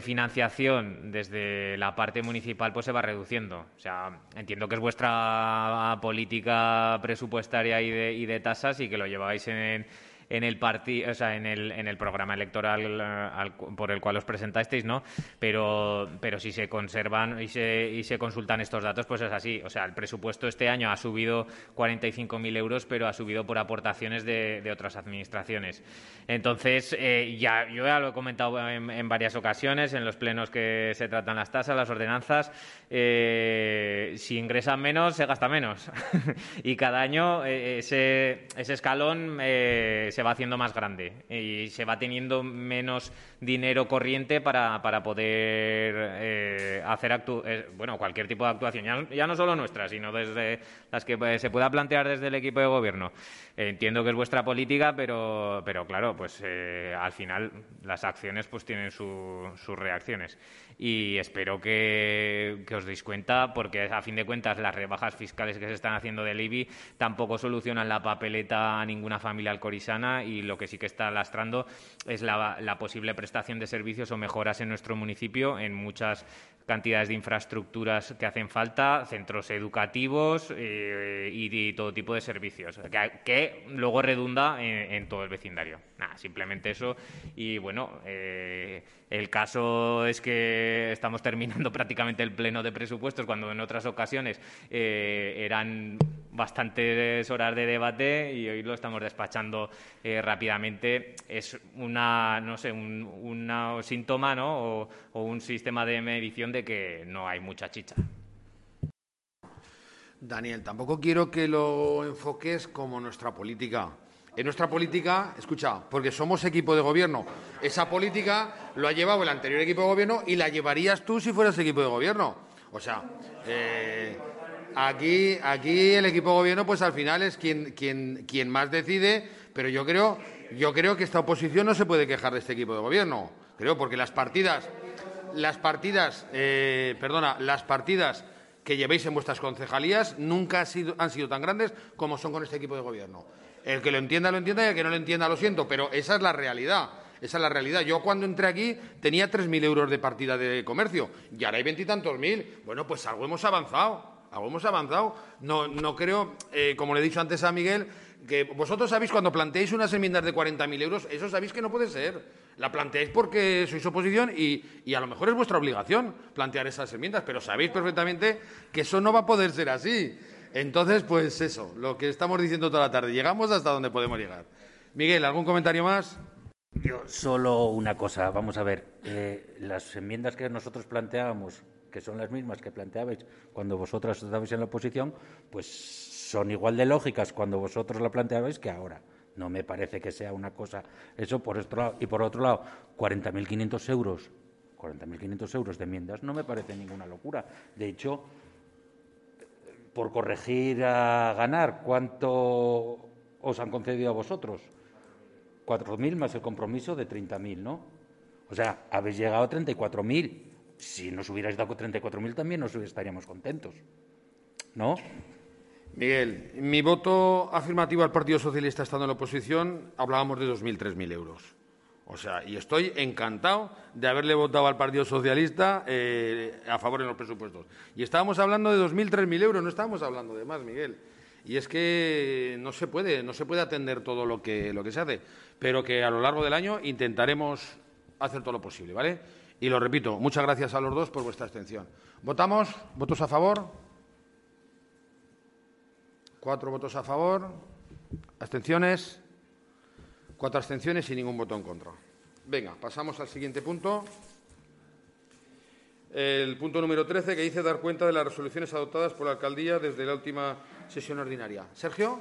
financiación desde la parte municipal pues se va reduciendo. O sea, entiendo que es vuestra política presupuestaria y de, y de tasas y que lo lleváis en, en el partido, o sea, en el, en el programa electoral eh, por el cual os presentasteis, ¿no? Pero, pero si se conservan y se, y se consultan estos datos, pues es así. O sea, el presupuesto este año ha subido 45.000 euros, pero ha subido por aportaciones de, de otras administraciones. Entonces, eh, ya, yo ya lo he comentado en, varias ocasiones, en los plenos que se tratan las tasas, las ordenanzas, eh, si ingresan menos, se gasta menos. y cada año ese, ese escalón se se va haciendo más grande y se va teniendo menos dinero corriente para, para poder eh, hacer eh, bueno cualquier tipo de actuación, ya, no solo nuestra, sino desde las que pues, se pueda plantear desde el equipo de gobierno. Entiendo que es vuestra política, pero, pero claro, pues eh, al final las acciones pues tienen sus reacciones. Y espero que, os deis cuenta porque a fin de cuentas las rebajas fiscales que se están haciendo del IBI tampoco solucionan la papeleta a ninguna familia alcorisana y lo que sí que está lastrando es la, la posible prestación de servicios o mejoras en nuestro municipio en muchas cantidades de infraestructuras que hacen falta, centros educativos eh, y, todo tipo de servicios, que, luego redunda en, todo el vecindario. Nada, simplemente eso. Y bueno, eh, el caso es que estamos terminando prácticamente el pleno de presupuestos cuando en otras ocasiones eh, eran bastantes horas de debate y hoy lo estamos despachando rápidamente. Es una, no sé, un síntoma ¿no? o un sistema de medición de que no hay mucha chicha. Daniel, tampoco quiero que lo enfoques como nuestra política. En nuestra política, escucha, porque somos equipo de gobierno, esa política lo ha llevado el anterior equipo de gobierno y la llevarías tú si fueras equipo de gobierno. O sea, eh, aquí, aquí el equipo de gobierno, pues al final es quien, quien, quien más decide, pero yo creo, yo creo que esta oposición no se puede quejar de este equipo de gobierno. Creo, porque las partidas las partidas, eh, perdona, las partidas que llevéis en vuestras concejalías nunca han sido, han sido tan grandes como son con este equipo de gobierno. El que lo entienda, lo entienda y el que no lo entienda, lo siento, pero esa es la realidad. Esa es la realidad. Yo cuando entré aquí tenía 3.000 euros de partida de comercio y ahora hay veintitantos mil. Bueno, pues algo hemos avanzado. Algo hemos avanzado. No, no creo, eh, como le he dicho antes a Miguel, que vosotros sabéis cuando planteáis unas enmiendas de 40.000 euros, eso sabéis que no puede ser la planteáis porque sois oposición y, a lo mejor es vuestra obligación plantear esas enmiendas, pero sabéis perfectamente que eso no va a poder ser así. Entonces, pues eso, lo que estamos diciendo toda la tarde, llegamos hasta donde podemos llegar. Miguel, ¿algún comentario más? Yo solo una cosa, vamos a ver, eh, las enmiendas que nosotros planteábamos, que son las mismas que planteabais cuando vosotras estabais en la oposición, pues son igual de lógicas cuando vosotros la planteabais que ahora. No me parece que sea una cosa eso por otro lado. Y por otro lado, 40.500 euros, 40.500 euros de enmiendas no me parece ninguna locura. De hecho, por corregir a ganar, ¿cuánto os han concedido a vosotros? 4.000 más el compromiso de 30.000, ¿no? O sea, habéis llegado a 34.000 si nos hubierais dado 34.000 también nos estaríamos contentos. ¿No? Miguel, mi voto afirmativo al Partido Socialista estando en la oposición, hablábamos de 2.000, 3.000 euros. O sea, y estoy encantado de haberle votado al Partido Socialista eh, a favor en los presupuestos. Y estábamos hablando de 2.000, 3.000 euros, no estábamos hablando de más, Miguel. Y es que no se puede, no se puede atender todo lo que, lo que se hace, pero que a lo largo del año intentaremos hacer todo lo posible, ¿vale? Y lo repito, muchas gracias a los dos por vuestra abstención. ¿Votamos? ¿Votos a favor? Cuatro votos a favor. ¿Abstenciones? Cuatro abstenciones y ningún voto en contra. Venga, pasamos al siguiente punto. El punto número 13, que dice dar cuenta de las resoluciones adoptadas por la alcaldía desde la última sesión ordinaria. Sergio.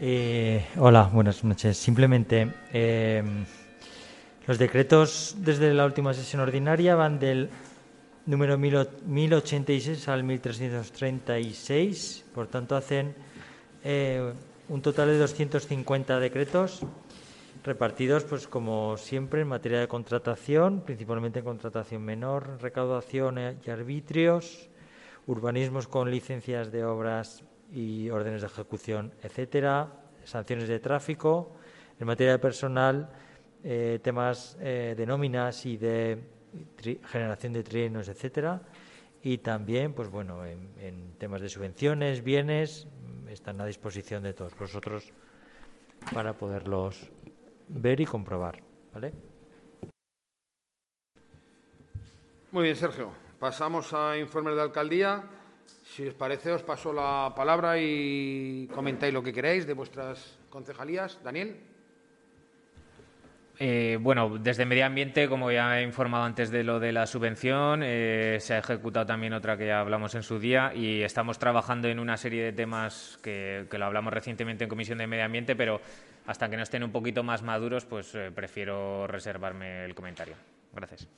Eh, hola, buenas noches. Simplemente, eh, los decretos desde la última sesión ordinaria van del número 1086 al 1336, por tanto hacen eh, un total de 250 decretos repartidos, pues como siempre, en materia de contratación, principalmente en contratación menor, recaudación y arbitrios, urbanismos con licencias de obras y órdenes de ejecución, etcétera, sanciones de tráfico, en materia de personal, eh, temas eh, de nóminas y de generación de trienios, etcétera, y también, pues bueno, en, temas de subvenciones, bienes, están a disposición de todos vosotros para poderlos ver y comprobar, ¿vale? Muy bien, Sergio. Pasamos a informes de alcaldía. Si os parece, os paso la palabra y comentáis lo que queráis de vuestras concejalías. Daniel. Eh, bueno, desde Medio Ambiente, como ya he informado antes de lo de la subvención, eh, se ha ejecutado también otra que ya hablamos en su día y estamos trabajando en una serie de temas que, que lo hablamos recientemente en Comisión de Medio Ambiente, pero hasta que no estén un poquito más maduros, pues eh, prefiero reservarme el comentario. Gracias.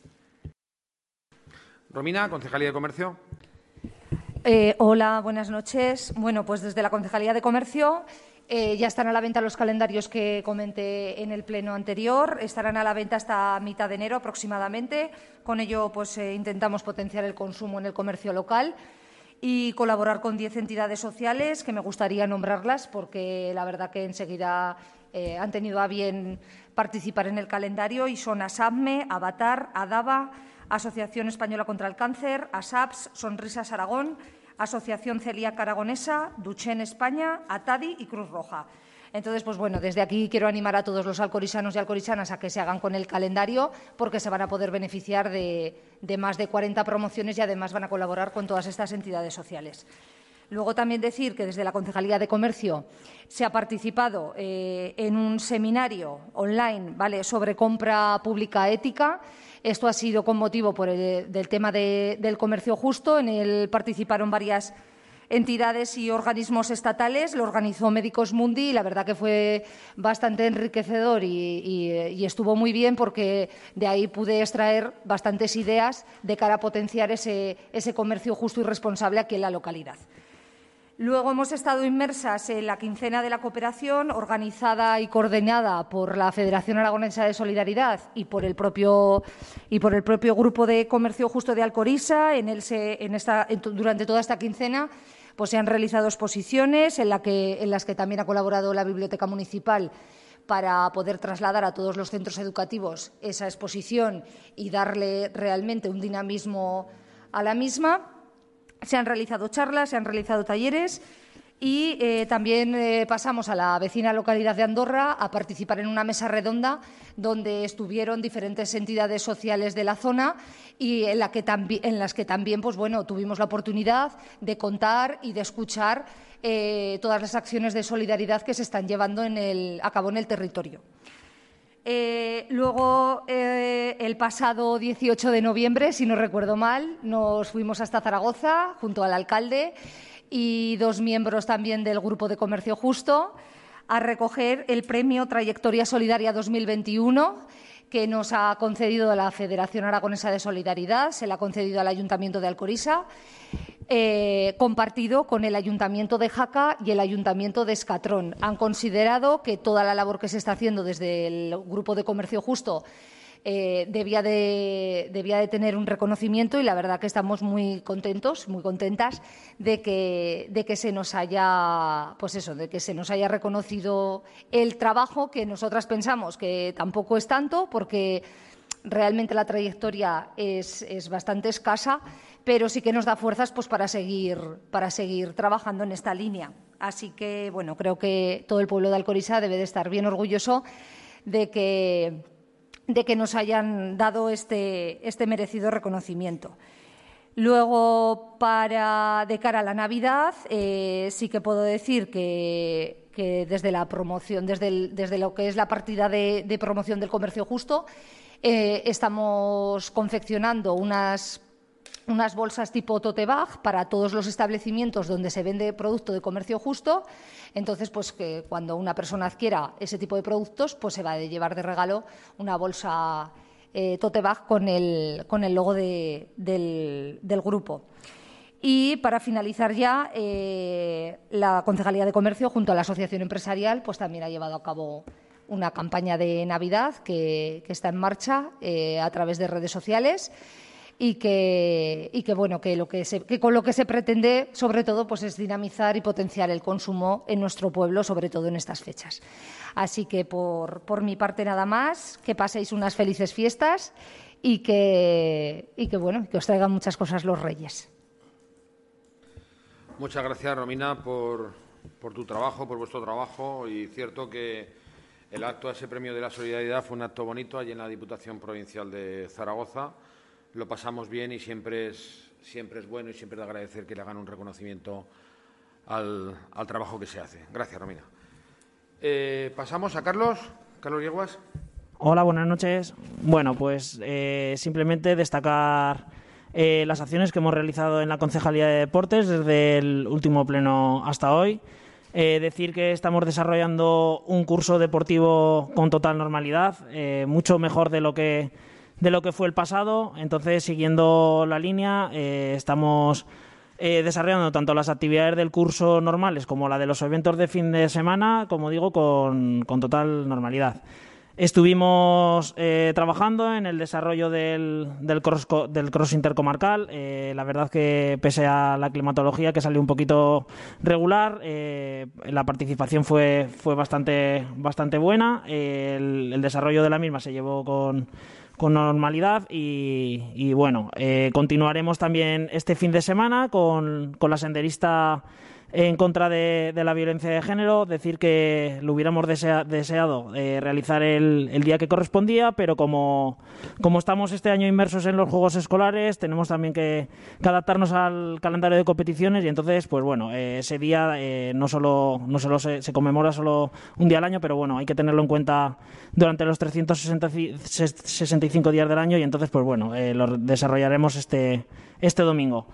Romina, Concejalía de Comercio. Eh, hola, buenas noches. Bueno, pues desde la Concejalía de Comercio eh, ya están a la venta los calendarios que comenté en el pleno anterior. Estarán a la venta hasta mitad de enero aproximadamente. Con ello, pues eh, intentamos potenciar el consumo en el comercio local y colaborar con diez entidades sociales que me gustaría nombrarlas porque la verdad que enseguida eh, han tenido a bien participar en el calendario y son ASAPME, Avatar, ADABA, Asociación Española contra el Cáncer, ASAPS, Sonrisas Aragón, Asociación Celíaca Aragonesa, Duchen España, ATADI y Cruz Roja. Entonces, pues bueno, desde aquí quiero animar a todos los alcorisanos y alcorisanas a que se hagan con el calendario porque se van a poder beneficiar de, más de 40 promociones y además van a colaborar con todas estas entidades sociales. Luego también decir que desde la Concejalía de Comercio se ha participado eh, en un seminario online ¿vale? sobre compra pública ética. Esto ha sido con motivo por el, del tema de, del comercio justo. En él participaron varias entidades y organismos estatales. Lo organizó Médicos Mundi y la verdad que fue bastante enriquecedor y, estuvo muy bien porque de ahí pude extraer bastantes ideas de cara a potenciar ese comercio justo y responsable aquí en la localidad. Luego hemos estado inmersas en la quincena de la cooperación, organizada y coordinada por la Federación Aragonesa de Solidaridad y por el propio, y por el propio Grupo de Comercio Justo de Alcorisa. En en esta, durante toda esta quincena pues, se han realizado exposiciones en, que, en las que también ha colaborado la Biblioteca Municipal para poder trasladar a todos los centros educativos esa exposición y darle realmente un dinamismo a la misma. Se han realizado charlas, se han realizado talleres y eh, también eh, pasamos a la vecina localidad de Andorra a participar en una mesa redonda donde estuvieron diferentes entidades sociales de la zona y en, la que las que también pues, bueno, tuvimos la oportunidad de contar y de escuchar eh, todas las acciones de solidaridad que se están llevando en el, a cabo en el territorio. Eh, luego, eh, el pasado 18 de noviembre, si no recuerdo mal, nos fuimos hasta Zaragoza junto al alcalde y dos miembros también del Grupo de Comercio Justo a recoger el premio Trayectoria Solidaria 2021 que nos ha concedido la Federación Aragonesa de Solidaridad, se le ha concedido al Ayuntamiento de Alcorisa. Eh, compartido con el Ayuntamiento de Jaca y el Ayuntamiento de Escatrón. Han considerado que toda la labor que se está haciendo desde el Grupo de Comercio Justo eh, debía, de, debía de tener un reconocimiento y la verdad que estamos muy contentos, muy contentas de que, de que se nos haya, pues eso, de que se nos haya reconocido el trabajo que nosotras pensamos que tampoco es tanto porque realmente la trayectoria es, es bastante escasa pero sí que nos da fuerzas pues, para, seguir, trabajando en esta línea. Así que, bueno, creo que todo el pueblo de Alcoriza debe de estar bien orgulloso de que, nos hayan dado este, este merecido reconocimiento. Luego, para, de cara a la Navidad, eh, sí que puedo decir que, desde la promoción, desde, desde, lo que es la partida de, promoción del comercio justo, eh, estamos confeccionando unas unas bolsas tipo tote bag para todos los establecimientos donde se vende producto de comercio justo. Entonces, pues que cuando una persona adquiera ese tipo de productos, pues se va a llevar de regalo una bolsa eh, tote bag con el, con el logo del, grupo. Y para finalizar ya, eh, la Concejalía de Comercio, junto a la Asociación Empresarial, pues también ha llevado a cabo una campaña de Navidad que, está en marcha eh, a través de redes sociales y que, bueno que, lo que, que con lo que se pretende sobre todo pues es dinamizar y potenciar el consumo en nuestro pueblo sobre todo en estas fechas. Así que por, mi parte nada más que paséis unas felices fiestas y que, y que bueno que os traigan muchas cosas los reyes. Muchas gracias Romina por, por tu trabajo por vuestro trabajo. Y cierto que el acto a ese premio de la solidaridad fue un acto bonito allí en la Diputación Provincial de Zaragoza lo pasamos bien y siempre es, siempre es bueno y siempre de agradecer que le hagan un reconocimiento al, trabajo que se hace. Gracias, Romina. Eh, pasamos a Carlos. Carlos Yeguas. Hola, buenas noches. Bueno, pues eh, simplemente destacar eh, las acciones que hemos realizado en la Concejalía de Deportes desde el último pleno hasta hoy. decir que estamos desarrollando un curso deportivo con total normalidad, mucho mejor de lo que de lo que fue el pasado. Entonces, siguiendo la línea, eh, estamos eh, desarrollando tanto las actividades del curso normales como la de los eventos de fin de semana, como digo, con, total normalidad. Estuvimos eh, trabajando en el desarrollo del, del, cross, del cross intercomarcal. la verdad que pese a la climatología que salió un poquito regular, la participación fue, fue bastante, bastante buena. el desarrollo de la misma se llevó con con normalidad y, bueno, eh, continuaremos también este fin de semana con, con la senderista en contra de, la violencia de género, decir que lo hubiéramos deseado eh, realizar el, día que correspondía, pero como, como estamos este año inmersos en los Juegos Escolares, tenemos también que, adaptarnos al calendario de competiciones y entonces, pues bueno, eh, ese día eh, no solo, no solo se, conmemora solo un día al año, pero bueno, hay que tenerlo en cuenta durante los 365 días del año y entonces, pues bueno, lo desarrollaremos este, este domingo.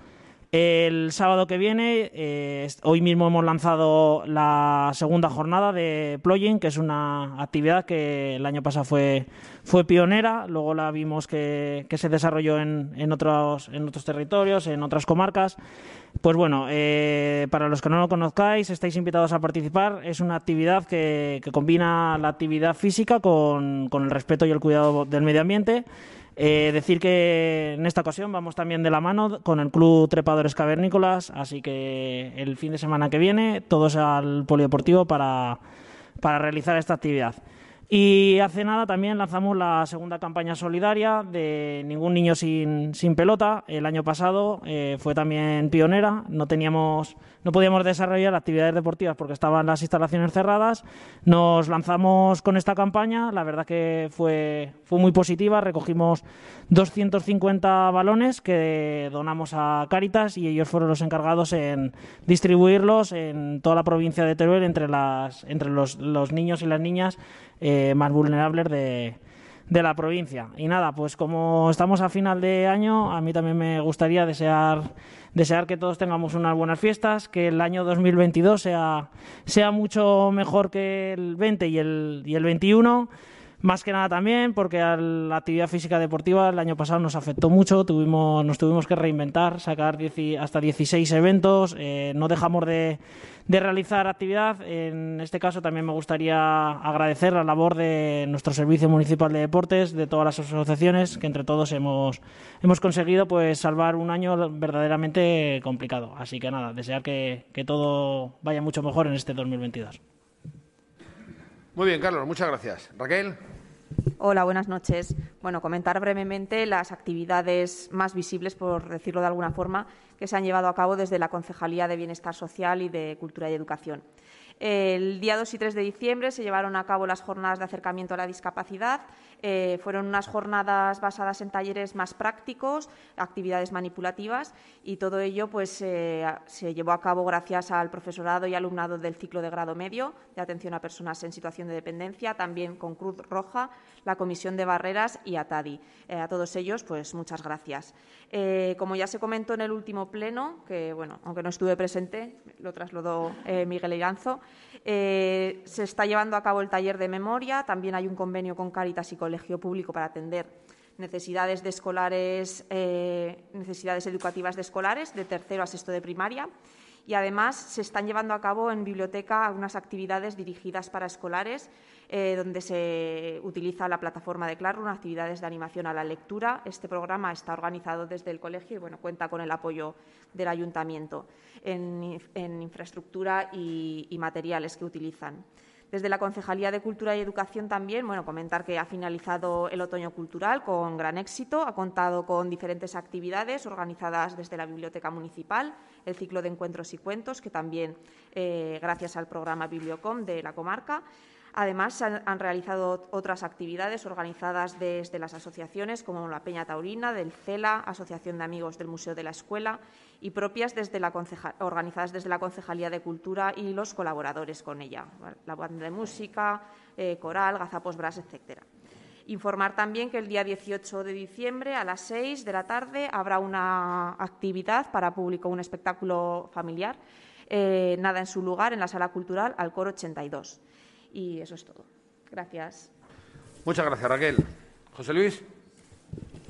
El sábado que viene, eh, hoy mismo hemos lanzado la segunda jornada de plugin, que es una actividad que el año pasado fue, fue pionera, luego la vimos que, se desarrolló en, en, otros, en otros territorios, en otras comarcas. Pues bueno, eh, para los que no lo conozcáis, estáis invitados a participar. Es una actividad que, que combina la actividad física con, con el respeto y el cuidado del medio ambiente. Eh, decir que en esta ocasión vamos también de la mano con el Club Trepadores Cavernícolas, así que el fin de semana que viene todos al polideportivo para, para realizar esta actividad. Y hace nada también lanzamos la segunda campaña solidaria de Ningún Niño Sin, sin Pelota. El año pasado eh, fue también pionera. No teníamos, no podíamos desarrollar actividades deportivas porque estaban las instalaciones cerradas. Nos lanzamos con esta campaña. La verdad que fue, fue muy positiva. Recogimos 250 balones que donamos a Cáritas y ellos fueron los encargados en distribuirlos en toda la provincia de Teruel entre, las, entre los, los niños y las niñas eh, más vulnerables de, de la provincia. Y nada, pues como estamos a final de año, a mí también me gustaría desear, desear que todos tengamos unas buenas fiestas, que el año 2022 sea, sea mucho mejor que el 20 y el, y el 21 Más que nada también porque la actividad física deportiva el año pasado nos afectó mucho, tuvimos, nos tuvimos que reinventar, sacar hasta 16 eventos, eh, no dejamos de, realizar actividad. En este caso también me gustaría agradecer la labor de nuestro Servicio Municipal de Deportes, de todas las asociaciones, que entre todos hemos, hemos conseguido pues salvar un año verdaderamente complicado. Así que nada, desear que, que todo vaya mucho mejor en este 2022. Muy bien, Carlos, muchas gracias. Raquel. Hola, buenas noches. Bueno, comentar brevemente las actividades más visibles, por decirlo de alguna forma, que se han llevado a cabo desde la Concejalía de Bienestar Social y de Cultura y Educación. El día 2 y 3 de diciembre se llevaron a cabo las jornadas de acercamiento a la discapacidad. Eh, fueron unas jornadas basadas en talleres más prácticos, actividades manipulativas y todo ello pues, eh, se llevó a cabo gracias al profesorado y alumnado del ciclo de grado medio de atención a personas en situación de dependencia, también con Cruz Roja, la Comisión de Barreras y ATADI. Eh, a todos ellos, pues muchas gracias. como ya se comentó en el último pleno, que bueno, aunque no estuve presente, lo trasladó Miguel Iranzo, eh, se está llevando a cabo el taller de memoria, también hay un convenio con Cáritas y Colegio Público para atender necesidades de escolares, eh, necesidades educativas de escolares de tercero a sexto de primaria y además se están llevando a cabo en biblioteca unas actividades dirigidas para escolares eh, donde se utiliza la plataforma de Classroom, actividades de animación a la lectura. Este programa está organizado desde el colegio y bueno, cuenta con el apoyo del ayuntamiento en, infraestructura y, y materiales que utilizan. Desde la Concejalía de Cultura y Educación también, bueno, comentar que ha finalizado el otoño cultural con gran éxito, ha contado con diferentes actividades organizadas desde la Biblioteca Municipal, el ciclo de encuentros y cuentos, que también, eh, gracias al programa Bibliocom de la comarca, Además, se han, realizado otras actividades organizadas desde las asociaciones como la Peña Taurina, del CELA, Asociación de Amigos del Museo de la Escuela, y propias desde la organizadas desde la Concejalía de Cultura y los colaboradores con ella, la banda de música, eh, coral, gazapos bras, etcétera. Informar también que el día 18 de diciembre a las 6 de la tarde habrá una actividad para público, un espectáculo familiar, eh, nada en su lugar, en la Sala Cultural Alcor 82. Y eso es todo. Gracias. Muchas gracias, Raquel. José Luis.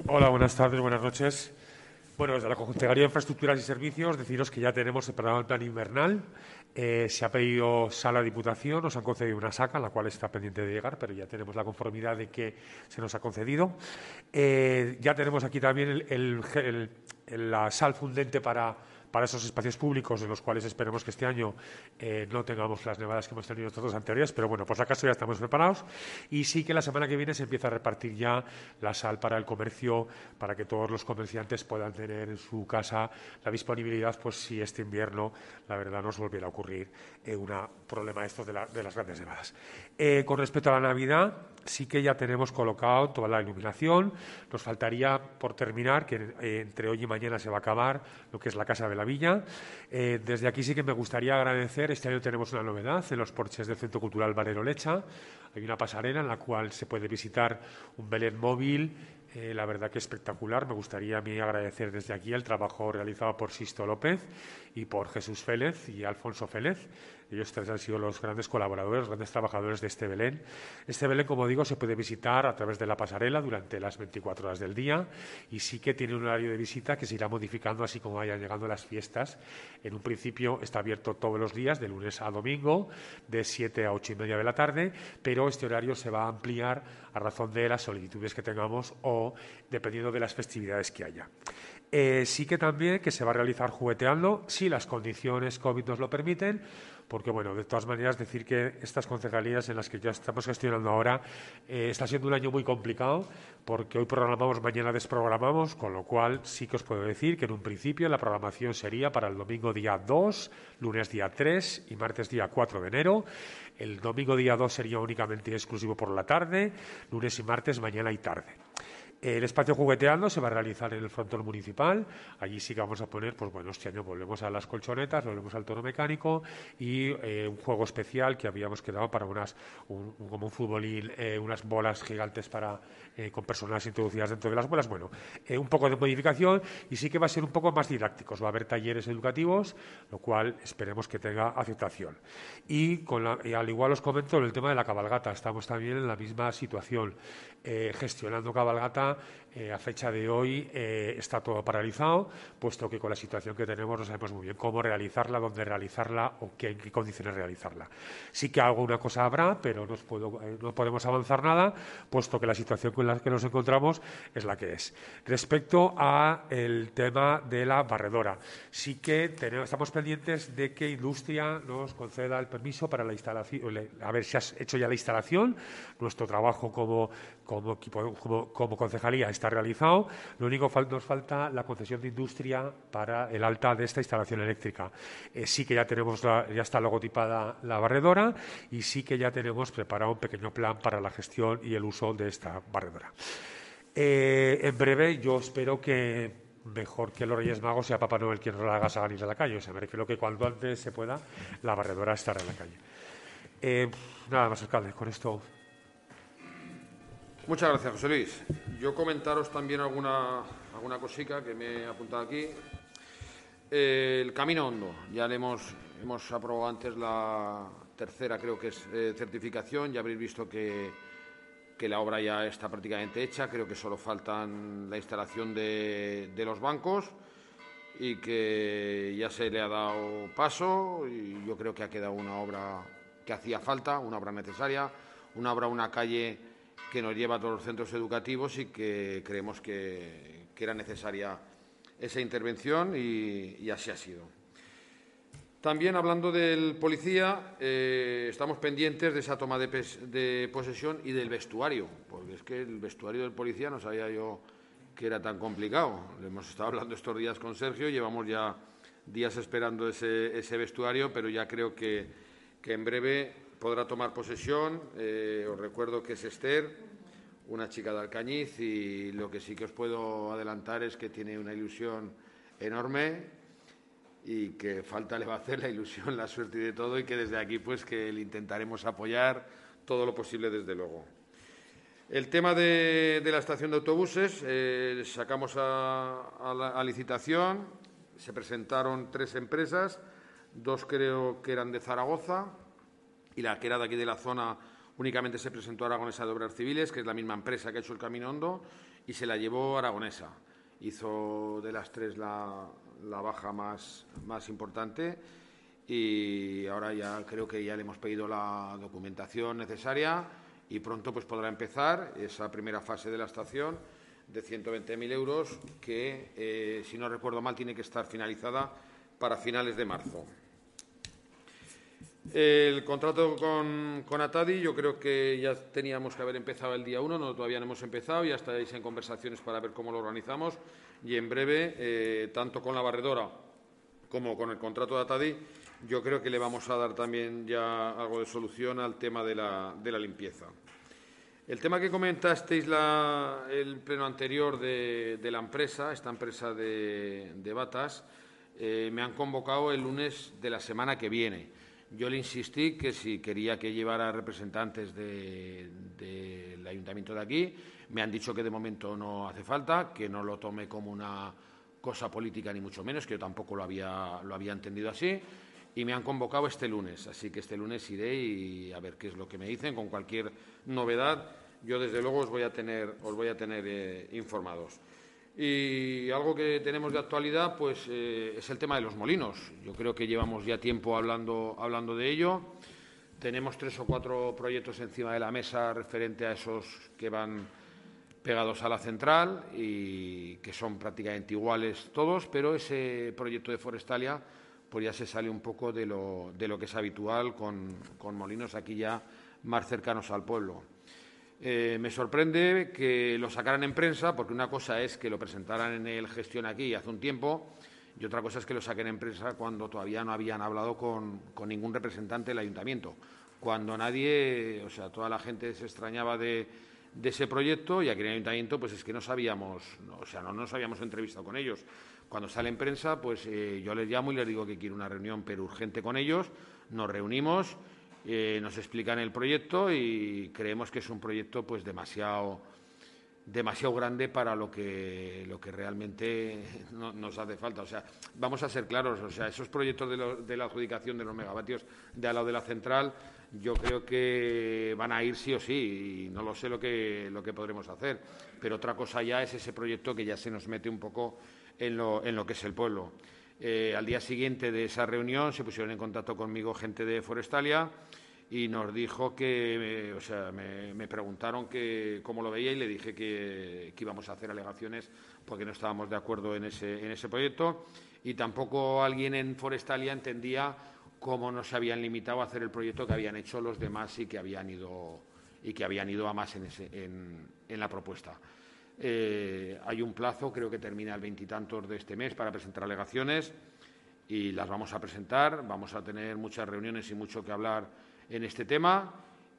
Hola, buenas tardes, buenas noches. Bueno, desde la Consejería de Infraestructuras y Servicios, deciros que ya tenemos el plan invernal. Eh, se ha pedido sala de diputación, nos han concedido una saca, la cual está pendiente de llegar, pero ya tenemos la conformidad de que se nos ha concedido. Eh, ya tenemos aquí también la sal fundente para para esos espacios públicos en los cuales esperemos que este año eh, no tengamos las nevadas que hemos tenido estos dos anteriores, pero bueno, por si acaso ya estamos preparados y sí que la semana que viene se empieza a repartir ya la sal para el comercio, para que todos los comerciantes puedan tener en su casa la disponibilidad, pues si este invierno la verdad nos volviera a ocurrir eh, un problema estos de, de las grandes nevadas. Eh, con respecto a la Navidad, sí que ya tenemos colocado toda la iluminación. Nos faltaría, por terminar, que eh, entre hoy y mañana se va a acabar lo que es la Casa de la Villa. Eh, desde aquí sí que me gustaría agradecer, este año tenemos una novedad en los porches del Centro Cultural Barero Lecha. Hay una pasarela en la cual se puede visitar un Belén móvil la verdad que espectacular. Me gustaría a mí agradecer desde aquí el trabajo realizado por Sisto López y por Jesús Félez y Alfonso Félez. Ellos tres han sido los grandes colaboradores, los grandes trabajadores de este Belén. Este Belén, como digo, se puede visitar a través de la pasarela durante las 24 horas del día y sí que tiene un horario de visita que se irá modificando así como vayan llegando las fiestas. En un principio está abierto todos los días, de lunes a domingo, de 7 a 8 y media de la tarde, pero este horario se va a ampliar a razón de las solicitudes que tengamos o dependiendo de las festividades que haya. Eh, sí que también que se va a realizar jugueteando, si las condiciones COVID nos lo permiten, porque, bueno, de todas maneras, decir que estas concejalías en las que ya estamos gestionando ahora eh, está siendo un año muy complicado, porque hoy programamos, mañana desprogramamos, con lo cual sí que os puedo decir que en un principio la programación sería para el domingo día 2, lunes día 3 y martes día 4 de enero. El domingo día 2 sería únicamente exclusivo por la tarde, lunes y martes mañana y tarde. El espacio jugueteando se va a realizar en el frontón municipal. Allí sí que vamos a poner, pues bueno, este año volvemos a las colchonetas, volvemos al toro mecánico y eh, un juego especial que habíamos quedado para unas, un, como un futbolín, eh, unas bolas gigantes para, eh, con personas introducidas dentro de las bolas. Bueno, un poco de modificación y sí que va a ser un poco más didácticos. Va a haber talleres educativos, lo cual esperemos que tenga aceptación. Y, con al igual os comento en el tema de la cabalgata, estamos también en la misma situación. Eh, gestionando cabalgata eh, a fecha de hoy eh, está todo paralizado, puesto que con la situación que tenemos no sabemos muy bien cómo realizarla, dónde realizarla o qué, en qué condiciones realizarla. Sí que alguna cosa habrá, pero no, no podemos avanzar nada, puesto que la situación con la que nos encontramos es la que es. Respecto al tema de la barredora, sí que tenemos, estamos pendientes de que Industria nos conceda el permiso para la instalación, a ver si has hecho ya la instalación, nuestro trabajo como como, equipo, como, concejalía está realizado. Lo único que nos falta la concesión de industria para el alta de esta instalación eléctrica. Eh, sí que ya tenemos ya está logotipada la barredora y sí que ya tenemos preparado un pequeño plan para la gestión y el uso de esta barredora. Eh, en breve, yo espero que mejor que los Reyes Magos sea Papá Noel quien nos la haga salir a la calle. O sea, me refiero que cuando antes se pueda, la barredora estará en la calle. Eh, nada más, alcalde, con esto Muchas gracias, José Luis. Yo comentaros también alguna, alguna cosica que me he apuntado aquí. el camino hondo, ya le hemos, hemos aprobado antes la tercera, creo que es eh, certificación, ya habréis visto que, que, la obra ya está prácticamente hecha, creo que solo faltan la instalación de, de los bancos y que ya se le ha dado paso y yo creo que ha quedado una obra que hacía falta, una obra necesaria, una obra, una calle que nos lleva a todos los centros educativos y que creemos que, era necesaria esa intervención y, así ha sido. También hablando del policía, eh, estamos pendientes de esa toma de, posesión y del vestuario, porque es que el vestuario del policía no sabía yo que era tan complicado. Le hemos estado hablando estos días con Sergio, llevamos ya días esperando ese, vestuario, pero ya creo que en breve podrá tomar posesión. Eh, os recuerdo que es Esther, una chica de Alcañiz, y lo que sí que os puedo adelantar es que tiene una ilusión enorme y que falta le va a hacer la ilusión, la suerte y de todo, y que desde aquí pues que le intentaremos apoyar todo lo posible desde luego. El tema de, la estación de autobuses, eh, sacamos a licitación, se presentaron tres empresas, dos creo que eran de Zaragoza, y la que era de aquí de la zona únicamente se presentó a Aragonesa de Obras Civiles, que es la misma empresa que ha hecho el Camino Hondo, y se la llevó Aragonesa. Hizo de las tres la, baja más, más importante y ahora ya creo que ya le hemos pedido la documentación necesaria y pronto pues podrá empezar esa primera fase de la estación de 120.000 euros que, eh, si no recuerdo mal, tiene que estar finalizada para finales de marzo. El contrato con, Atadi yo creo que ya teníamos que haber empezado el día 1, no, todavía no hemos empezado, ya estáis en conversaciones para ver cómo lo organizamos y en breve, eh, tanto con la barredora como con el contrato de Atadi, yo creo que le vamos a dar también ya algo de solución al tema de la, limpieza. El tema que comentasteis el pleno anterior de, la empresa, esta empresa de, de Batas, eh, me han convocado el lunes de la semana que viene. Yo le insistí que si quería que llevara representantes del ayuntamiento de aquí, me han dicho que de momento no hace falta, que no lo tome como una cosa política ni mucho menos, que yo tampoco lo había, lo había entendido así, y me han convocado este lunes, así que este lunes iré y a ver qué es lo que me dicen, con cualquier novedad, yo desde luego os voy a tener, os voy a tener eh, informados. Y algo que tenemos de actualidad pues, eh, es el tema de los molinos. Yo creo que llevamos ya tiempo hablando, hablando de ello. Tenemos tres o cuatro proyectos encima de la mesa referente a esos que van pegados a la central y que son prácticamente iguales todos, pero ese proyecto de Forestalia pues ya se sale un poco de lo, de lo que es habitual con, con molinos aquí ya más cercanos al pueblo. Eh, me sorprende que lo sacaran en prensa, porque una cosa es que lo presentaran en el gestión aquí hace un tiempo y otra cosa es que lo saquen en prensa cuando todavía no habían hablado con, ningún representante del ayuntamiento. Cuando nadie, o sea, toda la gente se extrañaba de, ese proyecto y aquí en el ayuntamiento pues es que no sabíamos, o sea, no nos habíamos entrevistado con ellos. Cuando sale en prensa, pues eh, yo les llamo y les digo que quiero una reunión pero urgente con ellos, nos reunimos, eh, nos explican el proyecto y creemos que es un proyecto pues demasiado demasiado grande para lo que, lo que realmente nos hace falta. O sea, vamos a ser claros, o sea, esos proyectos de, de, la adjudicación de los megavatios de al lado de la central, yo creo que van a ir sí o sí, y no lo sé lo que, lo que podremos hacer. Pero otra cosa ya es ese proyecto que ya se nos mete un poco en lo, en lo que es el pueblo. Eh, al día siguiente de esa reunión se pusieron en contacto conmigo gente de Forestalia y nos dijo que, o sea, me, preguntaron que, cómo lo veía y le dije que, íbamos a hacer alegaciones porque no estábamos de acuerdo en ese, en ese proyecto y tampoco alguien en Forestalia entendía cómo no se habían limitado a hacer el proyecto que habían hecho los demás y que habían ido, y que habían ido a más en, en, la propuesta. Eh, hay un plazo, creo que termina el veintitantos de este mes, para presentar alegaciones y las vamos a presentar. Vamos a tener muchas reuniones y mucho que hablar en este tema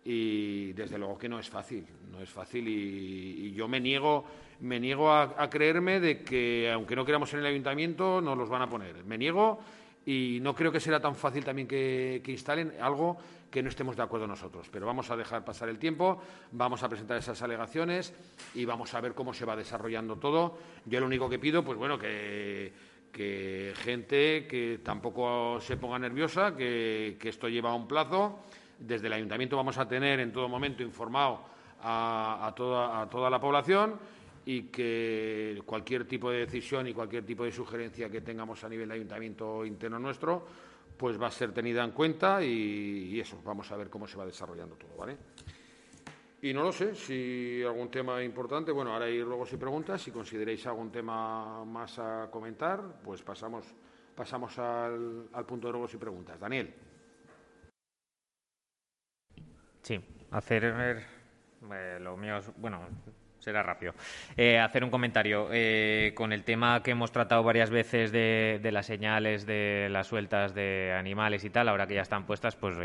y desde luego que no es fácil, no es fácil y, yo me niego, me niego a, creerme de que aunque no queramos en el ayuntamiento nos los van a poner. Me niego y no creo que será tan fácil también que, instalen algo que no estemos de acuerdo nosotros. Pero vamos a dejar pasar el tiempo, vamos a presentar esas alegaciones y vamos a ver cómo se va desarrollando todo. Yo lo único que pido, pues bueno, que, que gente que tampoco se ponga nerviosa, que, que esto lleva un plazo desde el ayuntamiento vamos a tener en todo momento informado a, toda, la población y que cualquier tipo de decisión y cualquier tipo de sugerencia que tengamos a nivel de ayuntamiento interno nuestro, pues va a ser tenida en cuenta y, eso, vamos a ver cómo se va desarrollando todo. Y no lo sé, si algún tema importante, bueno, ahora hay luego si preguntas, si consideréis algún tema más a comentar, pues pasamos, pasamos al, al punto de luego y preguntas. Daniel. Sí, hacer eh, lo mío, bueno, será rápido. Eh, hacer un comentario eh, con el tema que hemos tratado varias veces de, las señales de las sueltas de animales y tal, ahora que ya están puestas, pues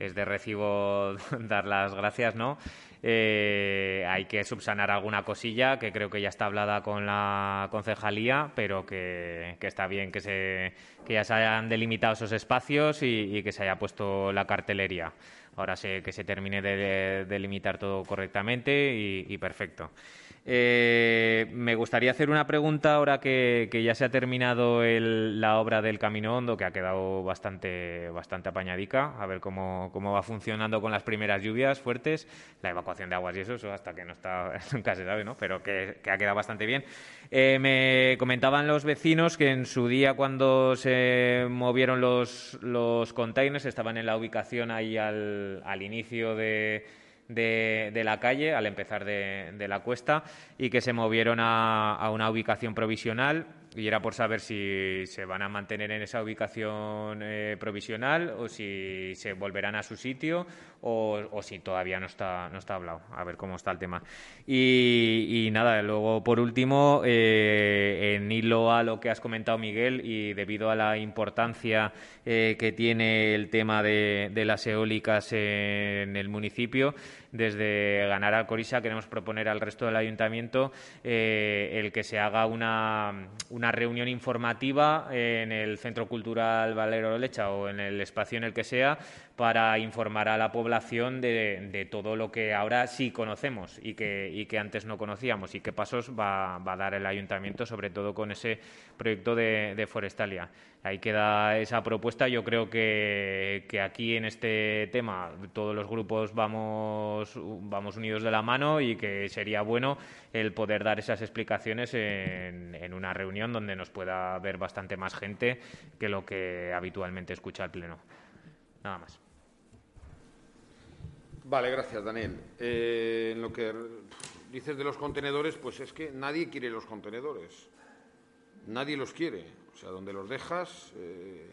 es de recibo dar las gracias, ¿no? Hay que subsanar alguna cosilla que creo que ya está hablada con la concejalía, pero que, está bien que, se, que ya se hayan delimitado esos espacios y que se haya puesto la cartelería. Ahora sé que se termine de delimitar todo correctamente y, perfecto. Eh, me gustaría hacer una pregunta ahora que, ya se ha terminado la obra del Camino Hondo, que ha quedado bastante, bastante apañadica, a ver cómo, va funcionando con las primeras lluvias fuertes, la evacuación de aguas y eso, eso hasta que no está, nunca se sabe, ¿no? pero que, ha quedado bastante bien. Eh, me comentaban los vecinos que en su día cuando se movieron los, los containers estaban en la ubicación ahí al, al inicio de de, la calle al empezar de, la cuesta y que se movieron a, una ubicación provisional y era por saber si se van a mantener en esa ubicación eh, provisional o si se volverán a su sitio o, si todavía no está, no está hablado. A ver cómo está el tema. Y, nada, luego por último, eh, en hilo a lo que has comentado, Miguel, y debido a la importancia eh, que tiene el tema de, las eólicas en el municipio, desde Ganar Alcorisa queremos proponer al resto del ayuntamiento eh, el que se haga una, una, reunión informativa en el Centro Cultural Valero Lecha o en el espacio en el que sea para informar a la población de, todo lo que ahora sí conocemos y que, y que antes no conocíamos y qué pasos va, a dar el ayuntamiento, sobre todo con ese proyecto de, Forestalia. Ahí queda esa propuesta. Yo creo que, aquí en este tema todos los grupos vamos, vamos unidos de la mano y que sería bueno el poder dar esas explicaciones en, en una reunión donde nos pueda ver bastante más gente que lo que habitualmente escucha el Pleno. Nada más. Vale, gracias, Daniel. Eh, en lo que dices de los contenedores, pues es que nadie quiere los contenedores. Nadie los quiere. O sea, donde los dejas, eh,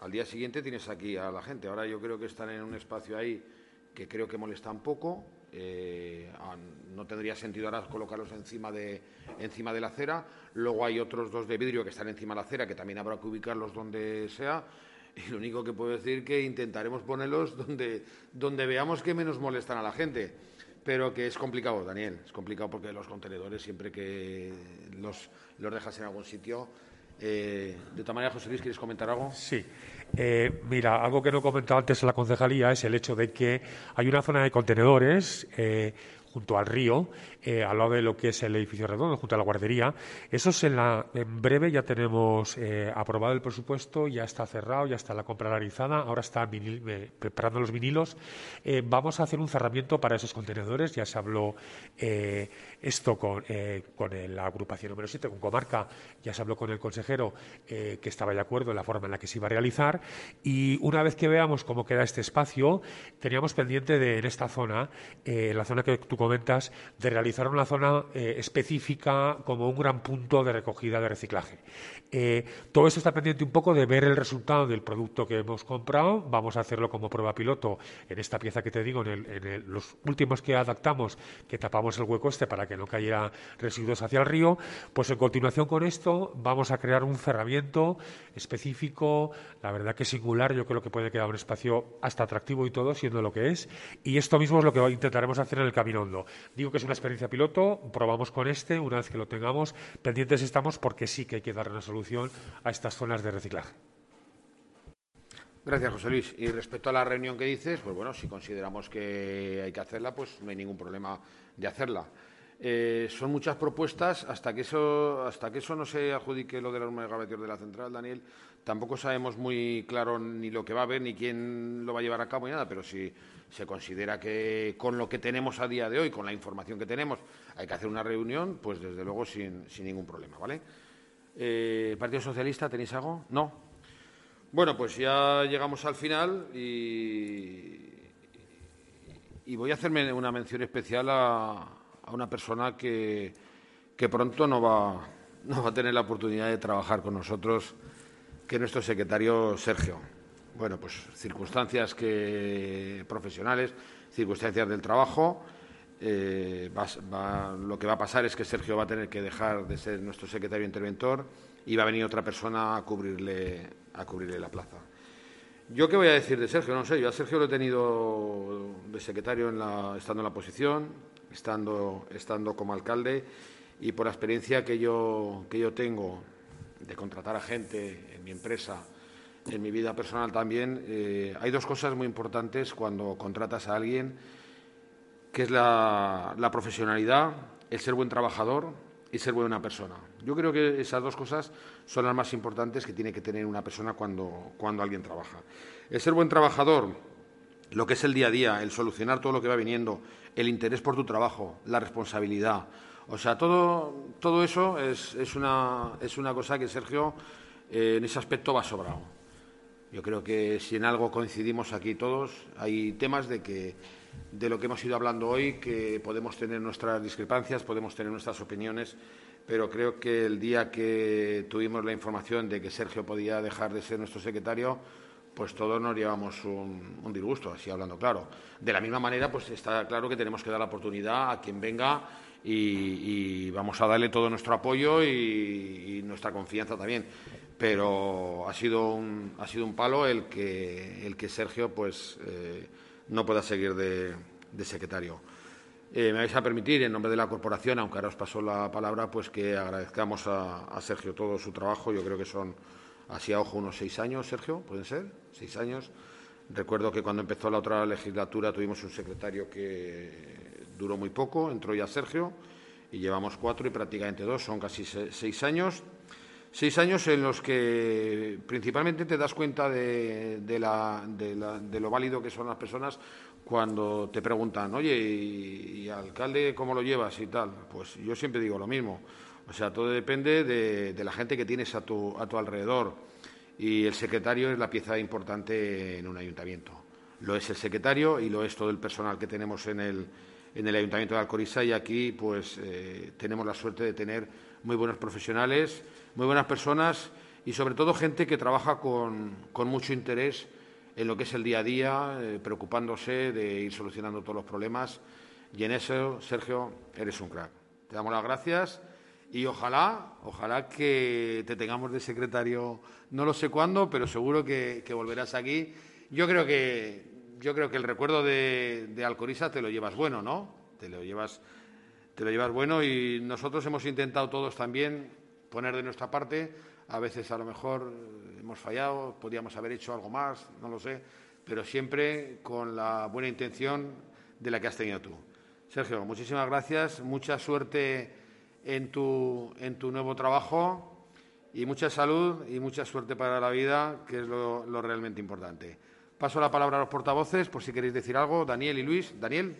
al día siguiente tienes aquí a la gente. Ahora yo creo que están en un espacio ahí que creo que molesta un poco. Eh, no tendría sentido ahora colocarlos encima de, encima de la acera. Luego hay otros dos de vidrio que están encima de la acera, que también habrá que ubicarlos donde sea. Y lo único que puedo decir es que intentaremos ponerlos donde, donde veamos que menos molestan a la gente. pero que es complicado, Daniel. Es complicado porque los contenedores, siempre que los, los dejas en algún sitio. Eh, de todas maneras, José Luis, ¿quieres comentar algo? Sí. Eh, mira, algo que no he comentado antes en la concejalía es el hecho de que hay una zona de contenedores eh, junto al río, eh, al lado de lo que es el edificio redondo, junto a la guardería. Eso es en, la, en breve ya tenemos eh, aprobado el presupuesto, ya está cerrado, ya está la compra realizada, ahora está eh, preparando los vinilos. vamos a hacer un cerramiento para esos contenedores, ya se habló esto con, con la agrupación número 7, con Comarca, ya se habló con el consejero que estaba de acuerdo en la forma en la que se iba a realizar y una vez que veamos cómo queda este espacio, teníamos pendiente de en esta zona, la zona que tú comentas, de realizar una zona eh, específica como un gran punto de recogida de reciclaje. Eh, todo esto está pendiente un poco de ver el resultado del producto que hemos comprado. Vamos a hacerlo como prueba piloto en esta pieza que te digo, en, los últimos que adaptamos, que tapamos el hueco este para que no cayera residuos hacia el río. Pues en continuación con esto vamos a crear un cerramiento específico, la verdad que singular, yo creo que puede quedar un espacio hasta atractivo y todo, siendo lo que es. Y esto mismo es lo que intentaremos hacer en el Camino Digo que es una experiencia piloto, probamos con este, una vez que lo tengamos, pendientes estamos porque sí que hay que dar una solución a estas zonas de reciclaje. Gracias, José Luis. Y respecto a la reunión que dices, pues bueno, si consideramos que hay que hacerla, pues no hay ningún problema de hacerla. Eh, son muchas propuestas hasta que eso hasta que eso no se adjudique lo de los megavatios de la central, Daniel. Tampoco sabemos muy claro ni lo que va a haber ni quién lo va a llevar a cabo ni nada, pero si se considera que con lo que tenemos a día de hoy, con la información que tenemos, hay que hacer una reunión, pues desde luego sin, ningún problema, ¿vale? Eh, ¿Partido Socialista tenéis algo? No. Bueno, pues ya llegamos al final y, y voy a hacerme una mención especial a, una persona que, que pronto no va, no va a tener la oportunidad de trabajar con nosotros, que es nuestro secretario Sergio bueno, pues circunstancias que, profesionales, circunstancias del trabajo. Eh, lo que va a pasar es que Sergio va a tener que dejar de ser nuestro secretario interventor y va a venir otra persona a cubrirle, a cubrirle la plaza. ¿Yo qué voy a decir de Sergio? No sé, yo a Sergio lo he tenido de secretario en la, estando en la posición, estando, estando como alcalde y por la experiencia que yo, que yo tengo de contratar a gente en mi empresa en mi vida personal también, eh, hay dos cosas muy importantes cuando contratas a alguien, que es la, profesionalidad, el ser buen trabajador y ser buena persona. Yo creo que esas dos cosas son las más importantes que tiene que tener una persona cuando, cuando alguien trabaja. El ser buen trabajador, lo que es el día a día, el solucionar todo lo que va viniendo, el interés por tu trabajo, la responsabilidad. O sea, todo, todo eso es, es, una, es una cosa que Sergio eh, en ese aspecto va sobrado. Yo creo que si en algo coincidimos aquí todos, hay temas de que de lo que hemos ido hablando hoy, que podemos tener nuestras discrepancias, podemos tener nuestras opiniones, pero creo que el día que tuvimos la información de que Sergio podía dejar de ser nuestro secretario, pues todos nos llevamos un, disgusto, así hablando claro. De la misma manera, pues está claro que tenemos que dar la oportunidad a quien venga y, vamos a darle todo nuestro apoyo y nuestra confianza también pero ha sido un, ha sido un palo el que, el que Sergio pues, eh, no pueda seguir de, secretario. Eh, me vais a permitir, en nombre de la corporación, aunque ahora os paso la palabra, pues que agradezcamos a, Sergio todo su trabajo. Yo creo que son, así a ojo, unos seis años, Sergio, ¿pueden ser? Seis años. Recuerdo que cuando empezó la otra legislatura tuvimos un secretario que duró muy poco, entró ya Sergio, y llevamos cuatro y prácticamente dos, son casi seis años. Seis años en los que principalmente te das cuenta de, lo válido que son las personas cuando te preguntan, oye, ¿y, alcalde cómo lo llevas y tal? Pues yo siempre digo lo mismo. O sea, todo depende de, la gente que tienes a tu, a alrededor. Y el secretario es la pieza importante en un ayuntamiento. Lo es el secretario y lo es todo el personal que tenemos en el, en ayuntamiento de Alcoriza y aquí pues eh, tenemos la suerte de tener muy buenos profesionales muy buenas personas y sobre todo gente que trabaja con, mucho interés en lo que es el día a día, eh, preocupándose de ir solucionando todos los problemas. Y en eso, Sergio, eres un crack. Te damos las gracias y ojalá, ojalá que te tengamos de secretario, no lo sé cuándo, pero seguro que, volverás aquí. Yo creo que, yo creo que el recuerdo de, de Alcoriza te lo llevas bueno, ¿no? te lo llevas, te lo llevas bueno y nosotros hemos intentado todos también poner de nuestra parte. A veces a lo mejor hemos fallado, podríamos haber hecho algo más, no lo sé, pero siempre con la buena intención de la que has tenido tú. Sergio, muchísimas gracias, mucha suerte en tu, en tu nuevo trabajo y mucha salud y mucha suerte para la vida, que es lo, lo realmente importante. Paso la palabra a los portavoces, por si queréis decir algo. Daniel y Luis. Daniel.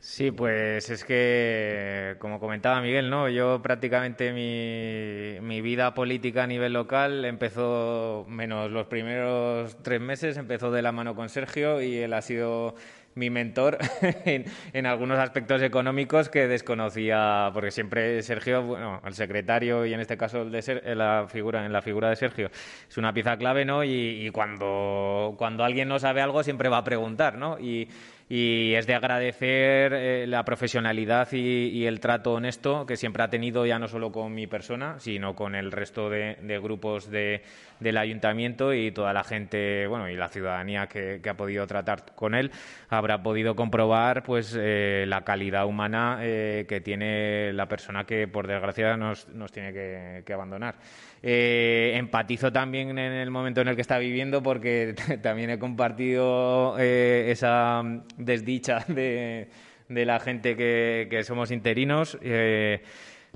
Sí, pues es que, como comentaba Miguel, ¿no? Yo prácticamente mi, mi, vida política a nivel local empezó, menos los primeros tres meses, empezó de la mano con Sergio y él ha sido mi mentor en, en, algunos aspectos económicos que desconocía, porque siempre Sergio, bueno, el secretario y en este caso el de Ser, la figura, en la figura de Sergio, es una pieza clave, ¿no? Y, y cuando, cuando alguien no sabe algo siempre va a preguntar, ¿no? Y, y es de agradecer eh, la profesionalidad y, el trato honesto que siempre ha tenido ya no solo con mi persona, sino con el resto de, grupos de, del ayuntamiento y toda la gente, bueno, y la ciudadanía que, ha podido tratar con él, habrá podido comprobar pues eh, la calidad humana eh, que tiene la persona que por desgracia nos, nos tiene que abandonar. Eh, empatizo también en el momento en el que está viviendo porque también he compartido eh, esa desdicha de, la gente que, somos interinos. Eh,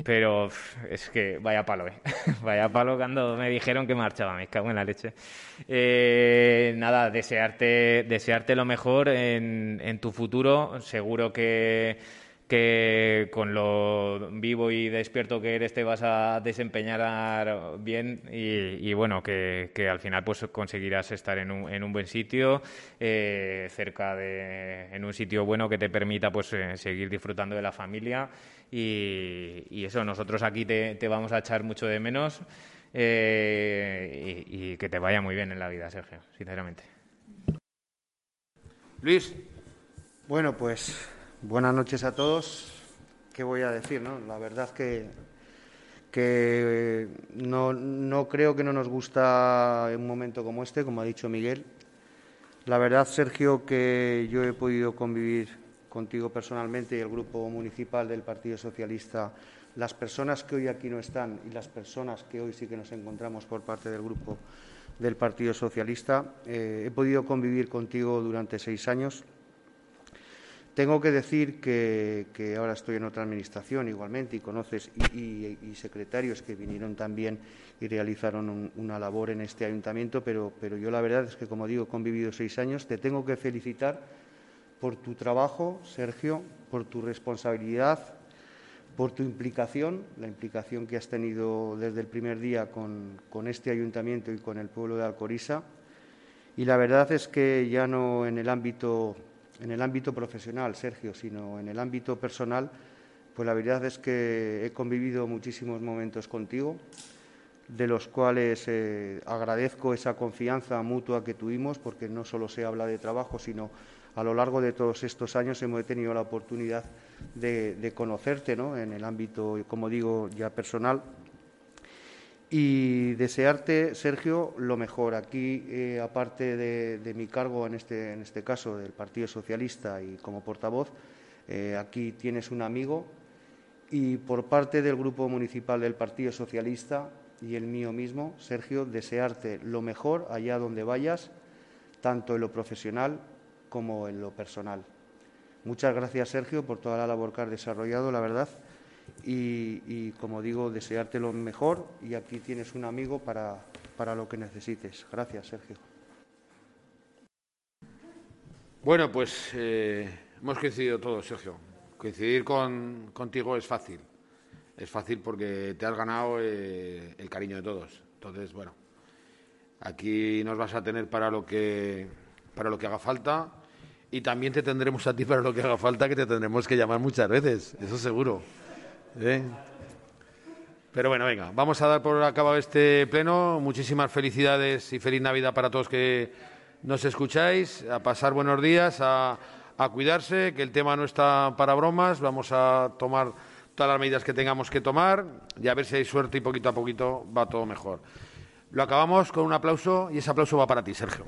pero es que vaya palo, ¿eh? vaya palo cuando me dijeron que marchaba, me cago en la leche. Nada, desearte, desearte lo mejor en, en tu futuro. Seguro que que con lo vivo y despierto que eres te vas a desempeñar bien y, y bueno, que, que, al final pues conseguirás estar en un, en un buen sitio, eh, cerca de, en un sitio bueno que te permita pues eh, seguir disfrutando de la familia y, y eso, nosotros aquí te, te, vamos a echar mucho de menos eh, y, y que te vaya muy bien en la vida, Sergio, sinceramente. Luis. Bueno, pues Buenas noches a todos. ¿Qué voy a decir? No? La verdad que, que no, no, creo que no nos gusta un momento como este, como ha dicho Miguel. La verdad, Sergio, que yo he podido convivir contigo personalmente y el grupo municipal del Partido Socialista, las personas que hoy aquí no están y las personas que hoy sí que nos encontramos por parte del grupo del Partido Socialista, eh, he podido convivir contigo durante seis años tengo que decir que, ahora estoy en otra administración igualmente y conoces y, secretarios que vinieron también y realizaron un, una labor en este ayuntamiento, pero, pero yo la verdad es que, como digo, he convivido seis años. Te tengo que felicitar por tu trabajo, Sergio, por tu responsabilidad, por tu implicación, la implicación que has tenido desde el primer día con, con este ayuntamiento y con el pueblo de Alcoriza. Y la verdad es que ya no en el ámbito en el ámbito profesional, Sergio, sino en el ámbito personal, pues la verdad es que he convivido muchísimos momentos contigo, de los cuales eh, agradezco esa confianza mutua que tuvimos, porque no solo se habla de trabajo, sino a lo largo de todos estos años hemos tenido la oportunidad de, de conocerte ¿no? en el ámbito, como digo, ya personal y desearte, Sergio, lo mejor. Aquí, eh, aparte de, mi cargo, en este, en este caso del Partido Socialista y como portavoz, eh, aquí tienes un amigo y por parte del Grupo Municipal del Partido Socialista y el mío mismo, Sergio, desearte lo mejor allá donde vayas, tanto en lo profesional como en lo personal. Muchas gracias, Sergio, por toda la labor que has desarrollado, la verdad. Y, como digo, desearte lo mejor y aquí tienes un amigo para, para lo que necesites. Gracias, Sergio. Bueno, pues eh, hemos coincidido todos, Sergio. Coincidir con, contigo es fácil. Es fácil porque te has ganado eh, el cariño de todos. Entonces, bueno, aquí nos vas a tener para lo que para lo que haga falta y también te tendremos a ti para lo que haga falta, que te tendremos que llamar muchas veces, eso seguro. ¿Eh? Pero bueno, venga, vamos a dar por acabado este pleno. Muchísimas felicidades y feliz Navidad para todos que nos escucháis. A pasar buenos días, a, a cuidarse, que el tema no está para bromas. Vamos a tomar todas las medidas que tengamos que tomar y a ver si hay suerte y poquito a poquito va todo mejor. Lo acabamos con un aplauso y ese aplauso va para ti, Sergio.